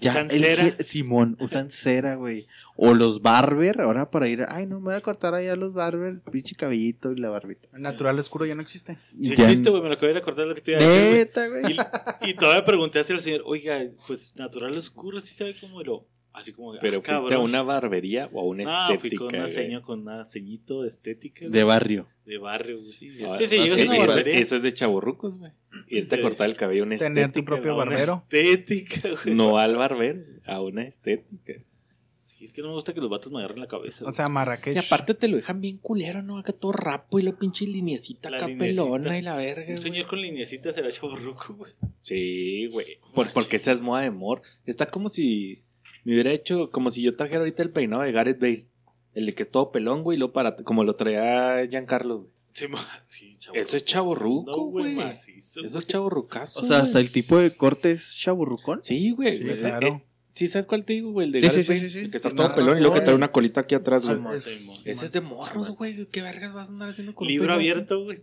ya Usan el cera. Simón, usan cera, güey. O los barber, ahora para ir, ay, no me voy a cortar allá los barber, el pinche cabellito y la barbita. El natural oscuro ya no existe. Sí Ya- existe, güey, me lo acabé de acordar lo que te iba a decir, güey. Neta, güey. Y, y todavía pregunté así al señor, oiga, pues natural oscuro, sí sabe cómo lo. Así como. Pero ah, fuiste a una barbería o a una No, fui estética. con una seña, con una ceñito de estética. güey, De barrio. de barrio, güey. Sí, Ah, sí, que a una eso, barbería. eso es de chaborrucos, güey. Irte a cortar el cabello a una Tener tu estética. propio güey. Una barbero. estética, güey. No al barbero, a una estética. Sí, es que no me gusta que los vatos me agarren la cabeza. O güey. sea, Marrakech. Y aparte te lo dejan bien culero, ¿no? Acá todo rapo y la pinche lineecita La acá lineecita. pelona y la verga. un güey. señor con lineecita será chaburruco, güey. Sí, güey. Por, porque esa es moda de mor. Está como si me hubiera hecho, como si yo trajera ahorita el peinado de Gareth Bale. El de que es todo pelón, güey, y luego para, como lo traía Giancarlo, güey. Sí, ma- sí, Eso es chaborruco, No, güey. macizo, Eso es chaborrucazo. O sea, hasta el tipo de corte es chaburrucón. Sí, güey. Sí, claro. eh, Sí, ¿sabes cuál te digo, güey? El de Sí, Gareth sí, sí, Bale, sí, sí. El que está No, todo pelón y luego que trae una colita aquí atrás, güey. Ese es de morros, güey. ¿Qué vergas vas a andar haciendo con Libro abierto, güey.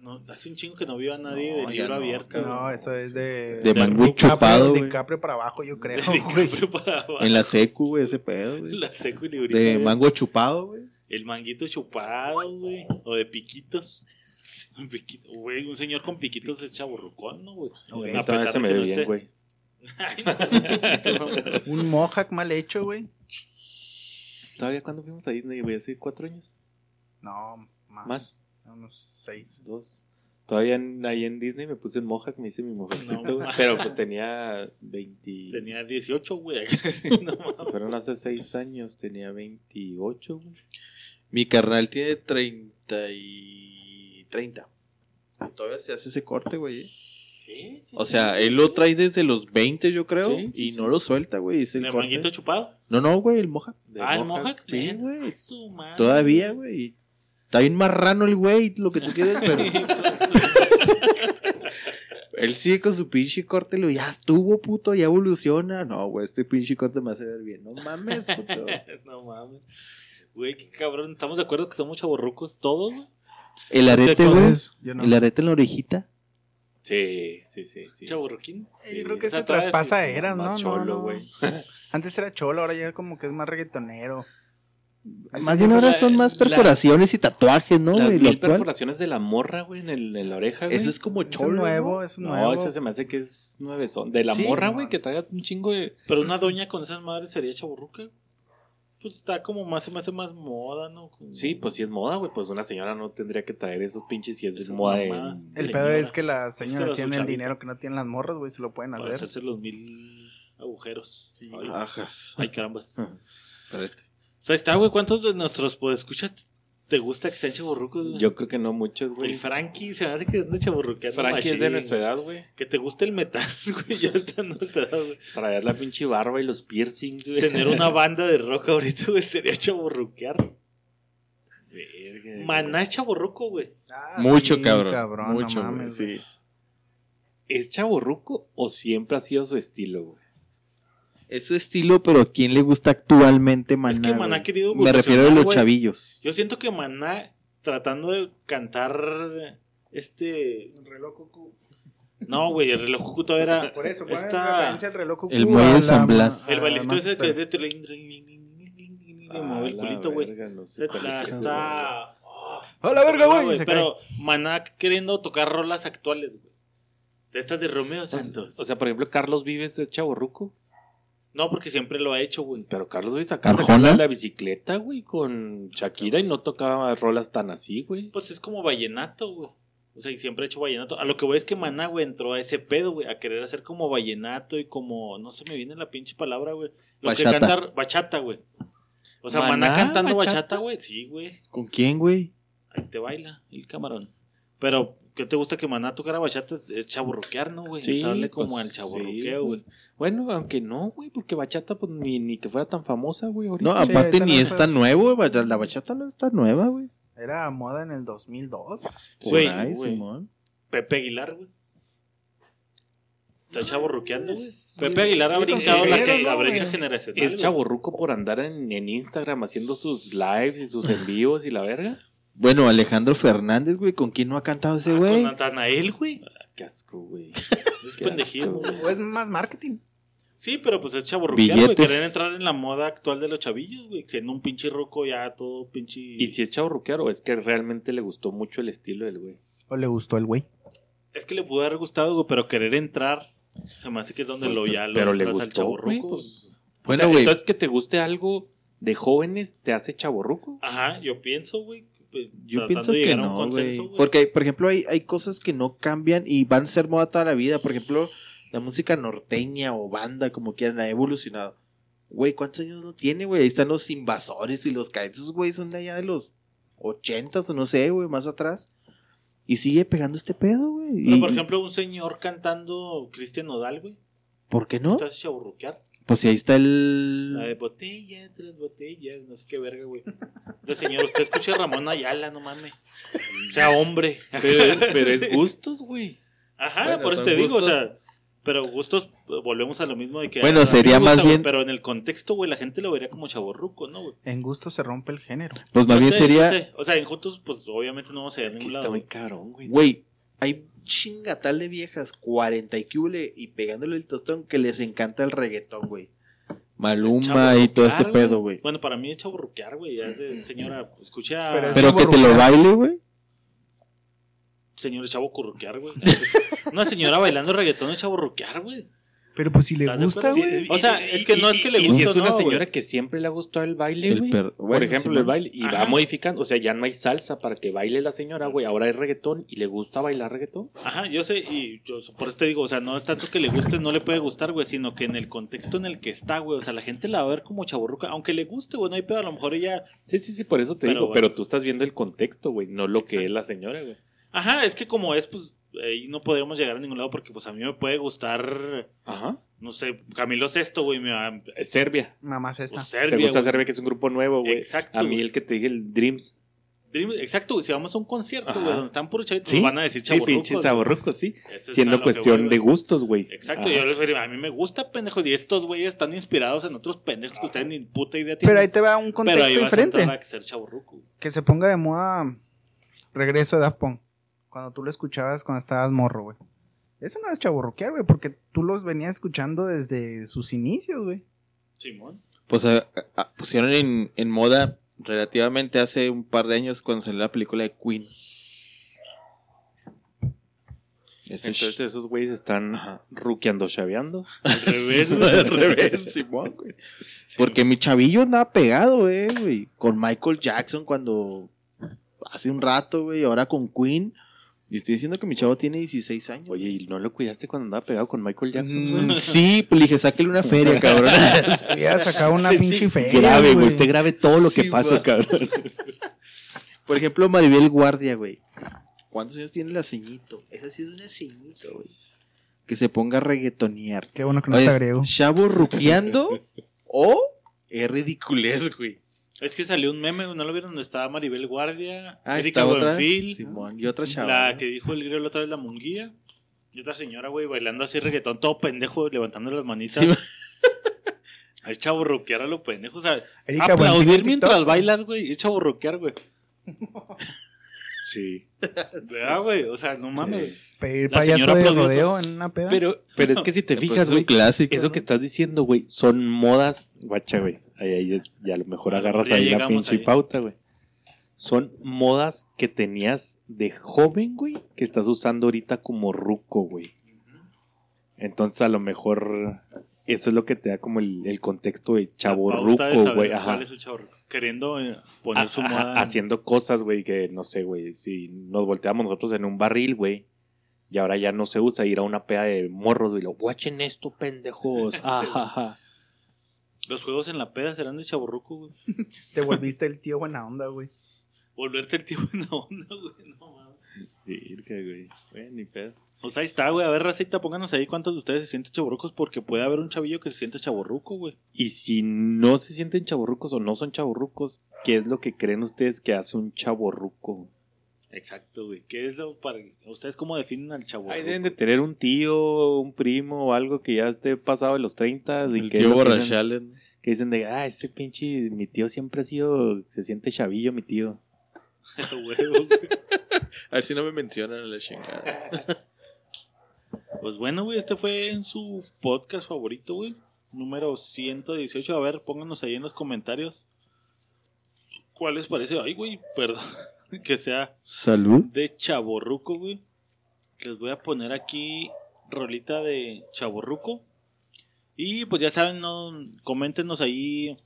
No, hace un chingo que no vio a nadie No, de libro no, abierto. No, eso es de. De mango DiCaprio- chupado, güey. DiCaprio para abajo, yo creo. De para abajo. En la secu, güey, ese pedo, güey. La seco y librito. De mango chupado, güey. El manguito chupado, güey. O de piquitos. Un piquito, güey. Un señor con piquitos es chaburrucón, ¿no, güey? Ok. A Todavía pesar se de me ve no bien, güey. Ay, no, es un piquito. Un mohawk mal hecho, güey. ¿Todavía cuando fuimos a Disney, güey? ¿Hace cuatro años? No, más. ¿Más? Unos seis. Dos. Todavía en- ahí en Disney me puse en Mohawk, me hice mi Mohawkcito, No, güey. Pero pues tenía 20... Tenía 18, güey. No. Fueron hace seis años, tenía 28, güey. Mi carnal tiene 30 y 30. Todavía se hace ese corte, güey. ¿eh? Sí, sí, O sí. sea, él lo trae desde los 20, yo creo. Sí, sí, y sí. no lo suelta, güey. El ¿El corte. manguito chupado? No, no, güey, el moja. Ah, el Mohawk. Sí, güey. madre. Todavía, güey. Está bien marrano el güey, lo que tú quieras, pero. Él sigue con su pinche corte, lo ya estuvo, puto, ya evoluciona. No, güey, este pinche corte me hace ver bien. No mames, puto. no mames. Güey, qué cabrón. ¿Estamos de acuerdo que somos chaborrucos todos, güey? El arete, güey. No. El arete en la orejita. Sí, sí, sí, sí. ¿Chaborruquín? Eh, Yo creo que se traspasa sí, eras, ¿no? Más No, cholo, no. güey. Antes era cholo, ahora ya como que es más reggaetonero. Más bien ahora son más la- perforaciones y tatuajes, ¿no? Las mil perforaciones de la morra, güey, en, el, en la oreja, güey. Eso es como Eso es cholo. nuevo, ¿no? eso es No, nuevo. ese se me hace que es nueve son. De la Sí, morra, no. güey, que traiga un chingo de... Pero una doña con esas madres sería chaborruca. Pues está como más, se me hace más moda, ¿no? Como- Sí, pues si es moda, güey, pues una señora no tendría que traer esos pinches si es de Esas moda de... El señora. pedo es que las Se señoras tienen el dinero que no tienen las morras, güey, se lo pueden Para hacer. hacerse los mil agujeros. Ay, Ajas. ay, carambas. Espérate. O sea, está, güey. ¿Cuántos de nuestros podescuchas te gusta que sean chaborrucos? güey? Yo creo que no muchos, güey. El Frankie se me hace que es de chaborruqueando Frankie es de nuestra edad, güey. Que te guste el metal, güey. Ya está en nuestra edad, güey. Traer la pinche barba y los piercings, güey. Tener una banda de rock ahorita, güey, sería chaborruquear. Verga, Maná es chaborruco, güey. Ah, Mucho, sí, cabrón. no Mucho, mames, güey, güey. sí. ¿Es chaborruco o siempre ha sido su estilo, güey? Es su estilo, pero ¿a quién le gusta actualmente Maná? Es que Maná ha querido Me refiero a los chavillos. Yo siento que Maná, tratando de cantar este... El reloj cucú. No, güey, el reloj cucú todavía era... Por eso, ponen Esta- referencia al reloj cucú. El muelle de San Blas. El ese que es de... mover el Ah, culito, güey. cuál Está... es oh, ¡A la verga, güey! Pero Maná queriendo tocar rolas actuales, güey. De estas de Romeo Santos. O sea, por ejemplo, Carlos Vives es chaborruco. No, porque siempre lo ha hecho, güey. Pero Carlos Vives acá sacaba la bicicleta, güey, con Shakira y no tocaba rolas tan así, güey. Pues es como vallenato, güey. O sea, y siempre ha hecho vallenato. A lo que voy es que Maná, güey, entró a ese pedo, güey. A querer hacer como vallenato y como... No se me viene la pinche palabra, güey. Lo que Bachata. canta... Bachata, güey. O sea, Maná, ¿Maná, cantando bachata? bachata, güey. Sí, güey. ¿Con quién, güey? Ahí te baila el camarón. Pero, ¿qué te gusta que Maná tocara bachata? Es, chaburruquear, ¿no, güey? Sí, Entrarle como pues, al sí, chaburruqueo, güey. Bueno, aunque no, güey, porque bachata, pues ni, ni que fuera tan famosa, güey. ahorita. No, Sí, aparte ahorita ni no es fue- tan nuevo, güey. La bachata no está nueva, güey. Era moda en el 2002. Por Güey. Pepe Aguilar, güey. Está chaborruqueando. Sí, Pepe Aguilar ha sí, brincado la, que- la ¿no, brecha güey? generacional. Es güey. chaborruco por andar en, en Instagram haciendo sus lives y sus en vivos y la verga. Bueno, Alejandro Fernández, güey, ¿con quién no ha cantado ese Ah, güey? Con Natanael, güey. Qué asco, güey. Es pendejismo, asco, güey. O es más marketing. Sí, pero pues es chaborruquear, güey. Querer entrar en la moda actual de los chavillos, güey. Siendo un pinche ruco ya todo pinche... ¿Y si es chaborruquear o es que realmente le gustó mucho el estilo del güey? O le gustó el güey. Es que le pudo haber gustado, güey, pero querer entrar... Se me hace que es donde lo ya lo Pero le entras al gustó, güey. Pues, Bueno, o sea, güey. entonces que te guste algo de jóvenes te hace chaborruco. Ajá, yo pienso, güey. Pues, Yo pienso de que no, consenso. Porque, por ejemplo, hay, hay cosas que no cambian y van a ser moda toda la vida. Por ejemplo, la música norteña o banda, como quieran, ha evolucionado. Güey, ¿cuántos años no tiene, güey? Ahí están los invasores y los caetos, güey, son de allá de los ochentas o no sé, güey, más atrás. Y sigue pegando este pedo, güey. Pero, Y- por ejemplo, un señor cantando Cristian Nodal, güey. ¿Por qué no? ¿Te hace chaburruquear? Pues si ahí está el... La de botella tras botella, no sé qué verga, güey. De señor, usted escucha a Ramón Ayala, no mames. Sea hombre. Pero, pero es gustos, güey. Ajá, Bueno, por eso te digo, o gustos. sea, pero gustos, volvemos a lo mismo de que... Bueno, sería más bien- Pero en el contexto, güey, la gente lo vería como chaborruco, ¿no, güey? En gusto se rompe el género. Pues más bien sé, sería... sé. O sea, en juntos, pues obviamente no vamos a ir a Es que ningún está lado. muy cabrón, güey. Güey, hay chingatal de viejas, 40 y cule, y pegándole el tostón que les encanta el reggaetón, güey. Maluma y todo este pedo, güey. Bueno, para mí es chaburruquear, güey. Ya es de, señora, escucha... Pero es Pero que te lo baile, güey. Señor chavo curruquear, güey. Una señora bailando reggaetón es chaburruquear, güey. Pero pues si le ¿Estás de gusta, güey. O sea, es que no es que le Y si guste es una no, señora que siempre le ha gustado el baile, güey. per- Por ejemplo, sí, el baile. Y Ajá. va modificando. O sea, ya no hay salsa para que baile la señora, güey. Ahora es reggaetón y le gusta bailar reggaetón. Ajá, yo sé, y yo por eso te digo, o sea, no es tanto que le guste, no le puede gustar, güey, sino que en el contexto en el que está, güey, o sea, la gente la va a ver como chaburruca, aunque le guste, güey, no hay pedo, a lo mejor ella, Sí, sí, sí, por eso te Pero digo. bueno. Pero tú estás viendo el contexto, güey. No lo que es la señora, güey. ajá, es que como es, pues, ahí no podríamos llegar a ningún lado porque, pues, a mí me puede gustar, Ajá. no sé, Camilo Sesto, güey, me va, Es Serbia. Mamá es esta. pues, ¿Te Serbia, gusta güey. Serbia, que es un grupo nuevo, güey? Exacto, A mí güey. el que te dije, el Dreams. Dream- exacto, güey, si vamos a un concierto, Ajá. güey, donde están puros chavitos, Sí, nos van a decir Sí, chaburrucos. pinche güey. saborruco, sí. Eso es a Siendo que cuestión voy, de güey. gustos, güey. Exacto, Ajá. yo les diría, a mí me gusta, pendejos, y estos güeyes están inspirados en otros pendejos que ustedes ni puta idea tienen. Pero ahí te va un Pero ahí contexto vas a diferente. a ser. Que se ponga de moda regreso de Daft Punk. Cuando tú lo escuchabas cuando estabas morro, güey. Eso no es chaburroquear, güey, porque tú los venías escuchando desde sus inicios, güey. Simón. Pues a- a- pusieron en, en moda relativamente hace un par de años cuando salió la película de Queen. Eso Entonces esos güeyes están ruqueando, chaveando. Al revés, güey. al revés, Simón, güey. Porque mi chavillo andaba pegado, eh, güey. Con Michael Jackson cuando hace un rato, güey. Ahora con Queen. Y estoy diciendo que mi chavo tiene 16 años. Oye, ¿y no lo cuidaste cuando andaba pegado con Michael Jackson? Mm, sí, pues le dije, sáquele una feria, cabrón. Había sacado una Sí, pinche sí, feria, Grave, güey. Usted grabe todo lo que Sí, pasa, cabrón. Por ejemplo, Maribel Guardia, güey. ¿Cuántos años tiene la ceñito? Esa sí es una ceñito, güey. Que se ponga a reggaetonear. Qué bueno que no Oye, está griego. ¿Chavo ruqueando o es ridiculez, güey? Es que salió un meme, ¿no lo vieron? Donde estaba Maribel Guardia, Ah, Erika. Buenfil, Simón, y otra chava. la que dijo el griego la otra vez, la munguía. Y otra señora, güey, bailando así reggaetón, todo pendejo, levantando las manitas. Sí. Es chaburroquear a lo pendejo. O sea, Erika aplaudir en mientras TikTok. bailas, güey. Es chaburroquear, güey. Sí. ¿Verdad, güey? O sea, no mames. Pedir La payaso señora de rodeo en una peda. Pero, pero es que si te Pues fijas, es un güey, clásico. eso ¿no? que estás diciendo, güey, son modas, guacha, güey. Ahí, ya a lo mejor agarras ya ahí la pinche ahí. pauta, güey. Son modas que tenías de joven, güey, que estás usando ahorita como ruco, güey. Entonces a lo mejor eso es lo que te da como el, el contexto de chavo ruco, güey. cuál Ajá. es su chaburruco. Queriendo poner su moda. en- haciendo cosas, güey, que no sé, güey. Si nos volteamos nosotros en un barril, güey. Y ahora ya no se usa ir a una peda de morros, güey. Lo, guachen esto, pendejos. Ajá, ajá. Los juegos en la peda serán de chaburruco, güey. Te volviste el tío buena onda, güey. Volverte el tío en la onda, güey. No mames. Virga, güey. Güey, ni pedo. Pues ahí está, güey. A ver, racita, pónganos ahí cuántos de ustedes se sienten chaburrucos porque puede haber un chavillo que se siente chaburruco, güey. Y si no se sienten chaborrucos o no son chaborrucos, ¿qué es lo que creen ustedes que hace un chaborruco? Exacto, güey. ¿Qué es lo para ustedes cómo definen al chavo? Ahí deben de tener un tío, un primo o algo que ya esté pasado de los 30 y El que, tío borrachales. que dicen de, ah, ese pinche, mi tío siempre ha sido, se siente chavillo, mi tío. Huevo, güey. A ver si no me mencionan la chingada. Pues bueno, güey, este fue en su podcast favorito, güey. Número 118. A ver, pónganos ahí en los comentarios. ¿Cuál les parece? Ay, güey, perdón. Que sea Salud. de Chaborruco, güey. Les voy a poner aquí rolita de Chaborruco. Y pues ya saben, no, coméntenos ahí.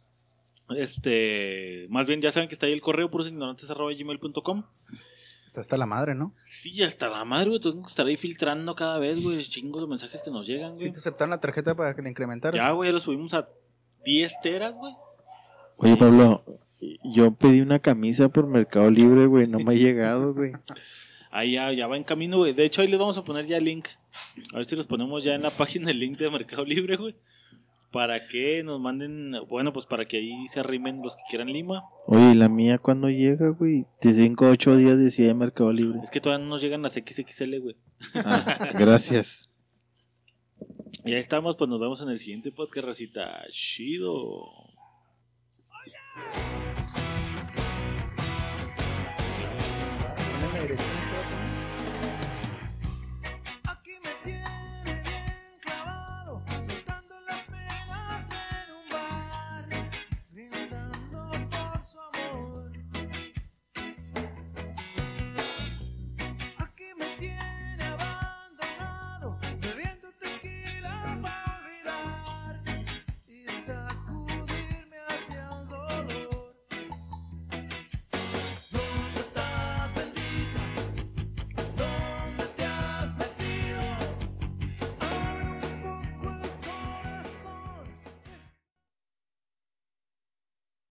Este, más bien ya saben que está ahí el correo purosignorantes.gmail.com. Está hasta la madre, ¿no? Sí, hasta la madre, güey. Tengo que estar ahí filtrando cada vez, güey. Chingos de mensajes que nos llegan, Sí güey. te aceptaron la tarjeta para que le incrementaras. Ya, güey, ya lo subimos a 10 teras, güey. Oye, Pablo, yo pedí una camisa por Mercado Libre, güey. No me ha llegado, güey. Ahí ya, ya va en camino, güey. De hecho, ahí les vamos a poner ya el link. A ver si los ponemos ya en la página el link de Mercado Libre, güey. Para que nos manden, bueno, pues para que ahí se arrimen los que quieran Lima. Oye, ¿y la mía cuándo llega, güey? De 5 a 8 días decía de Mercado Libre. Es que todavía no nos llegan las XXL, güey. Ah, gracias. Y ahí estamos, pues nos vemos en el siguiente podcast, racita. Chido. Dari.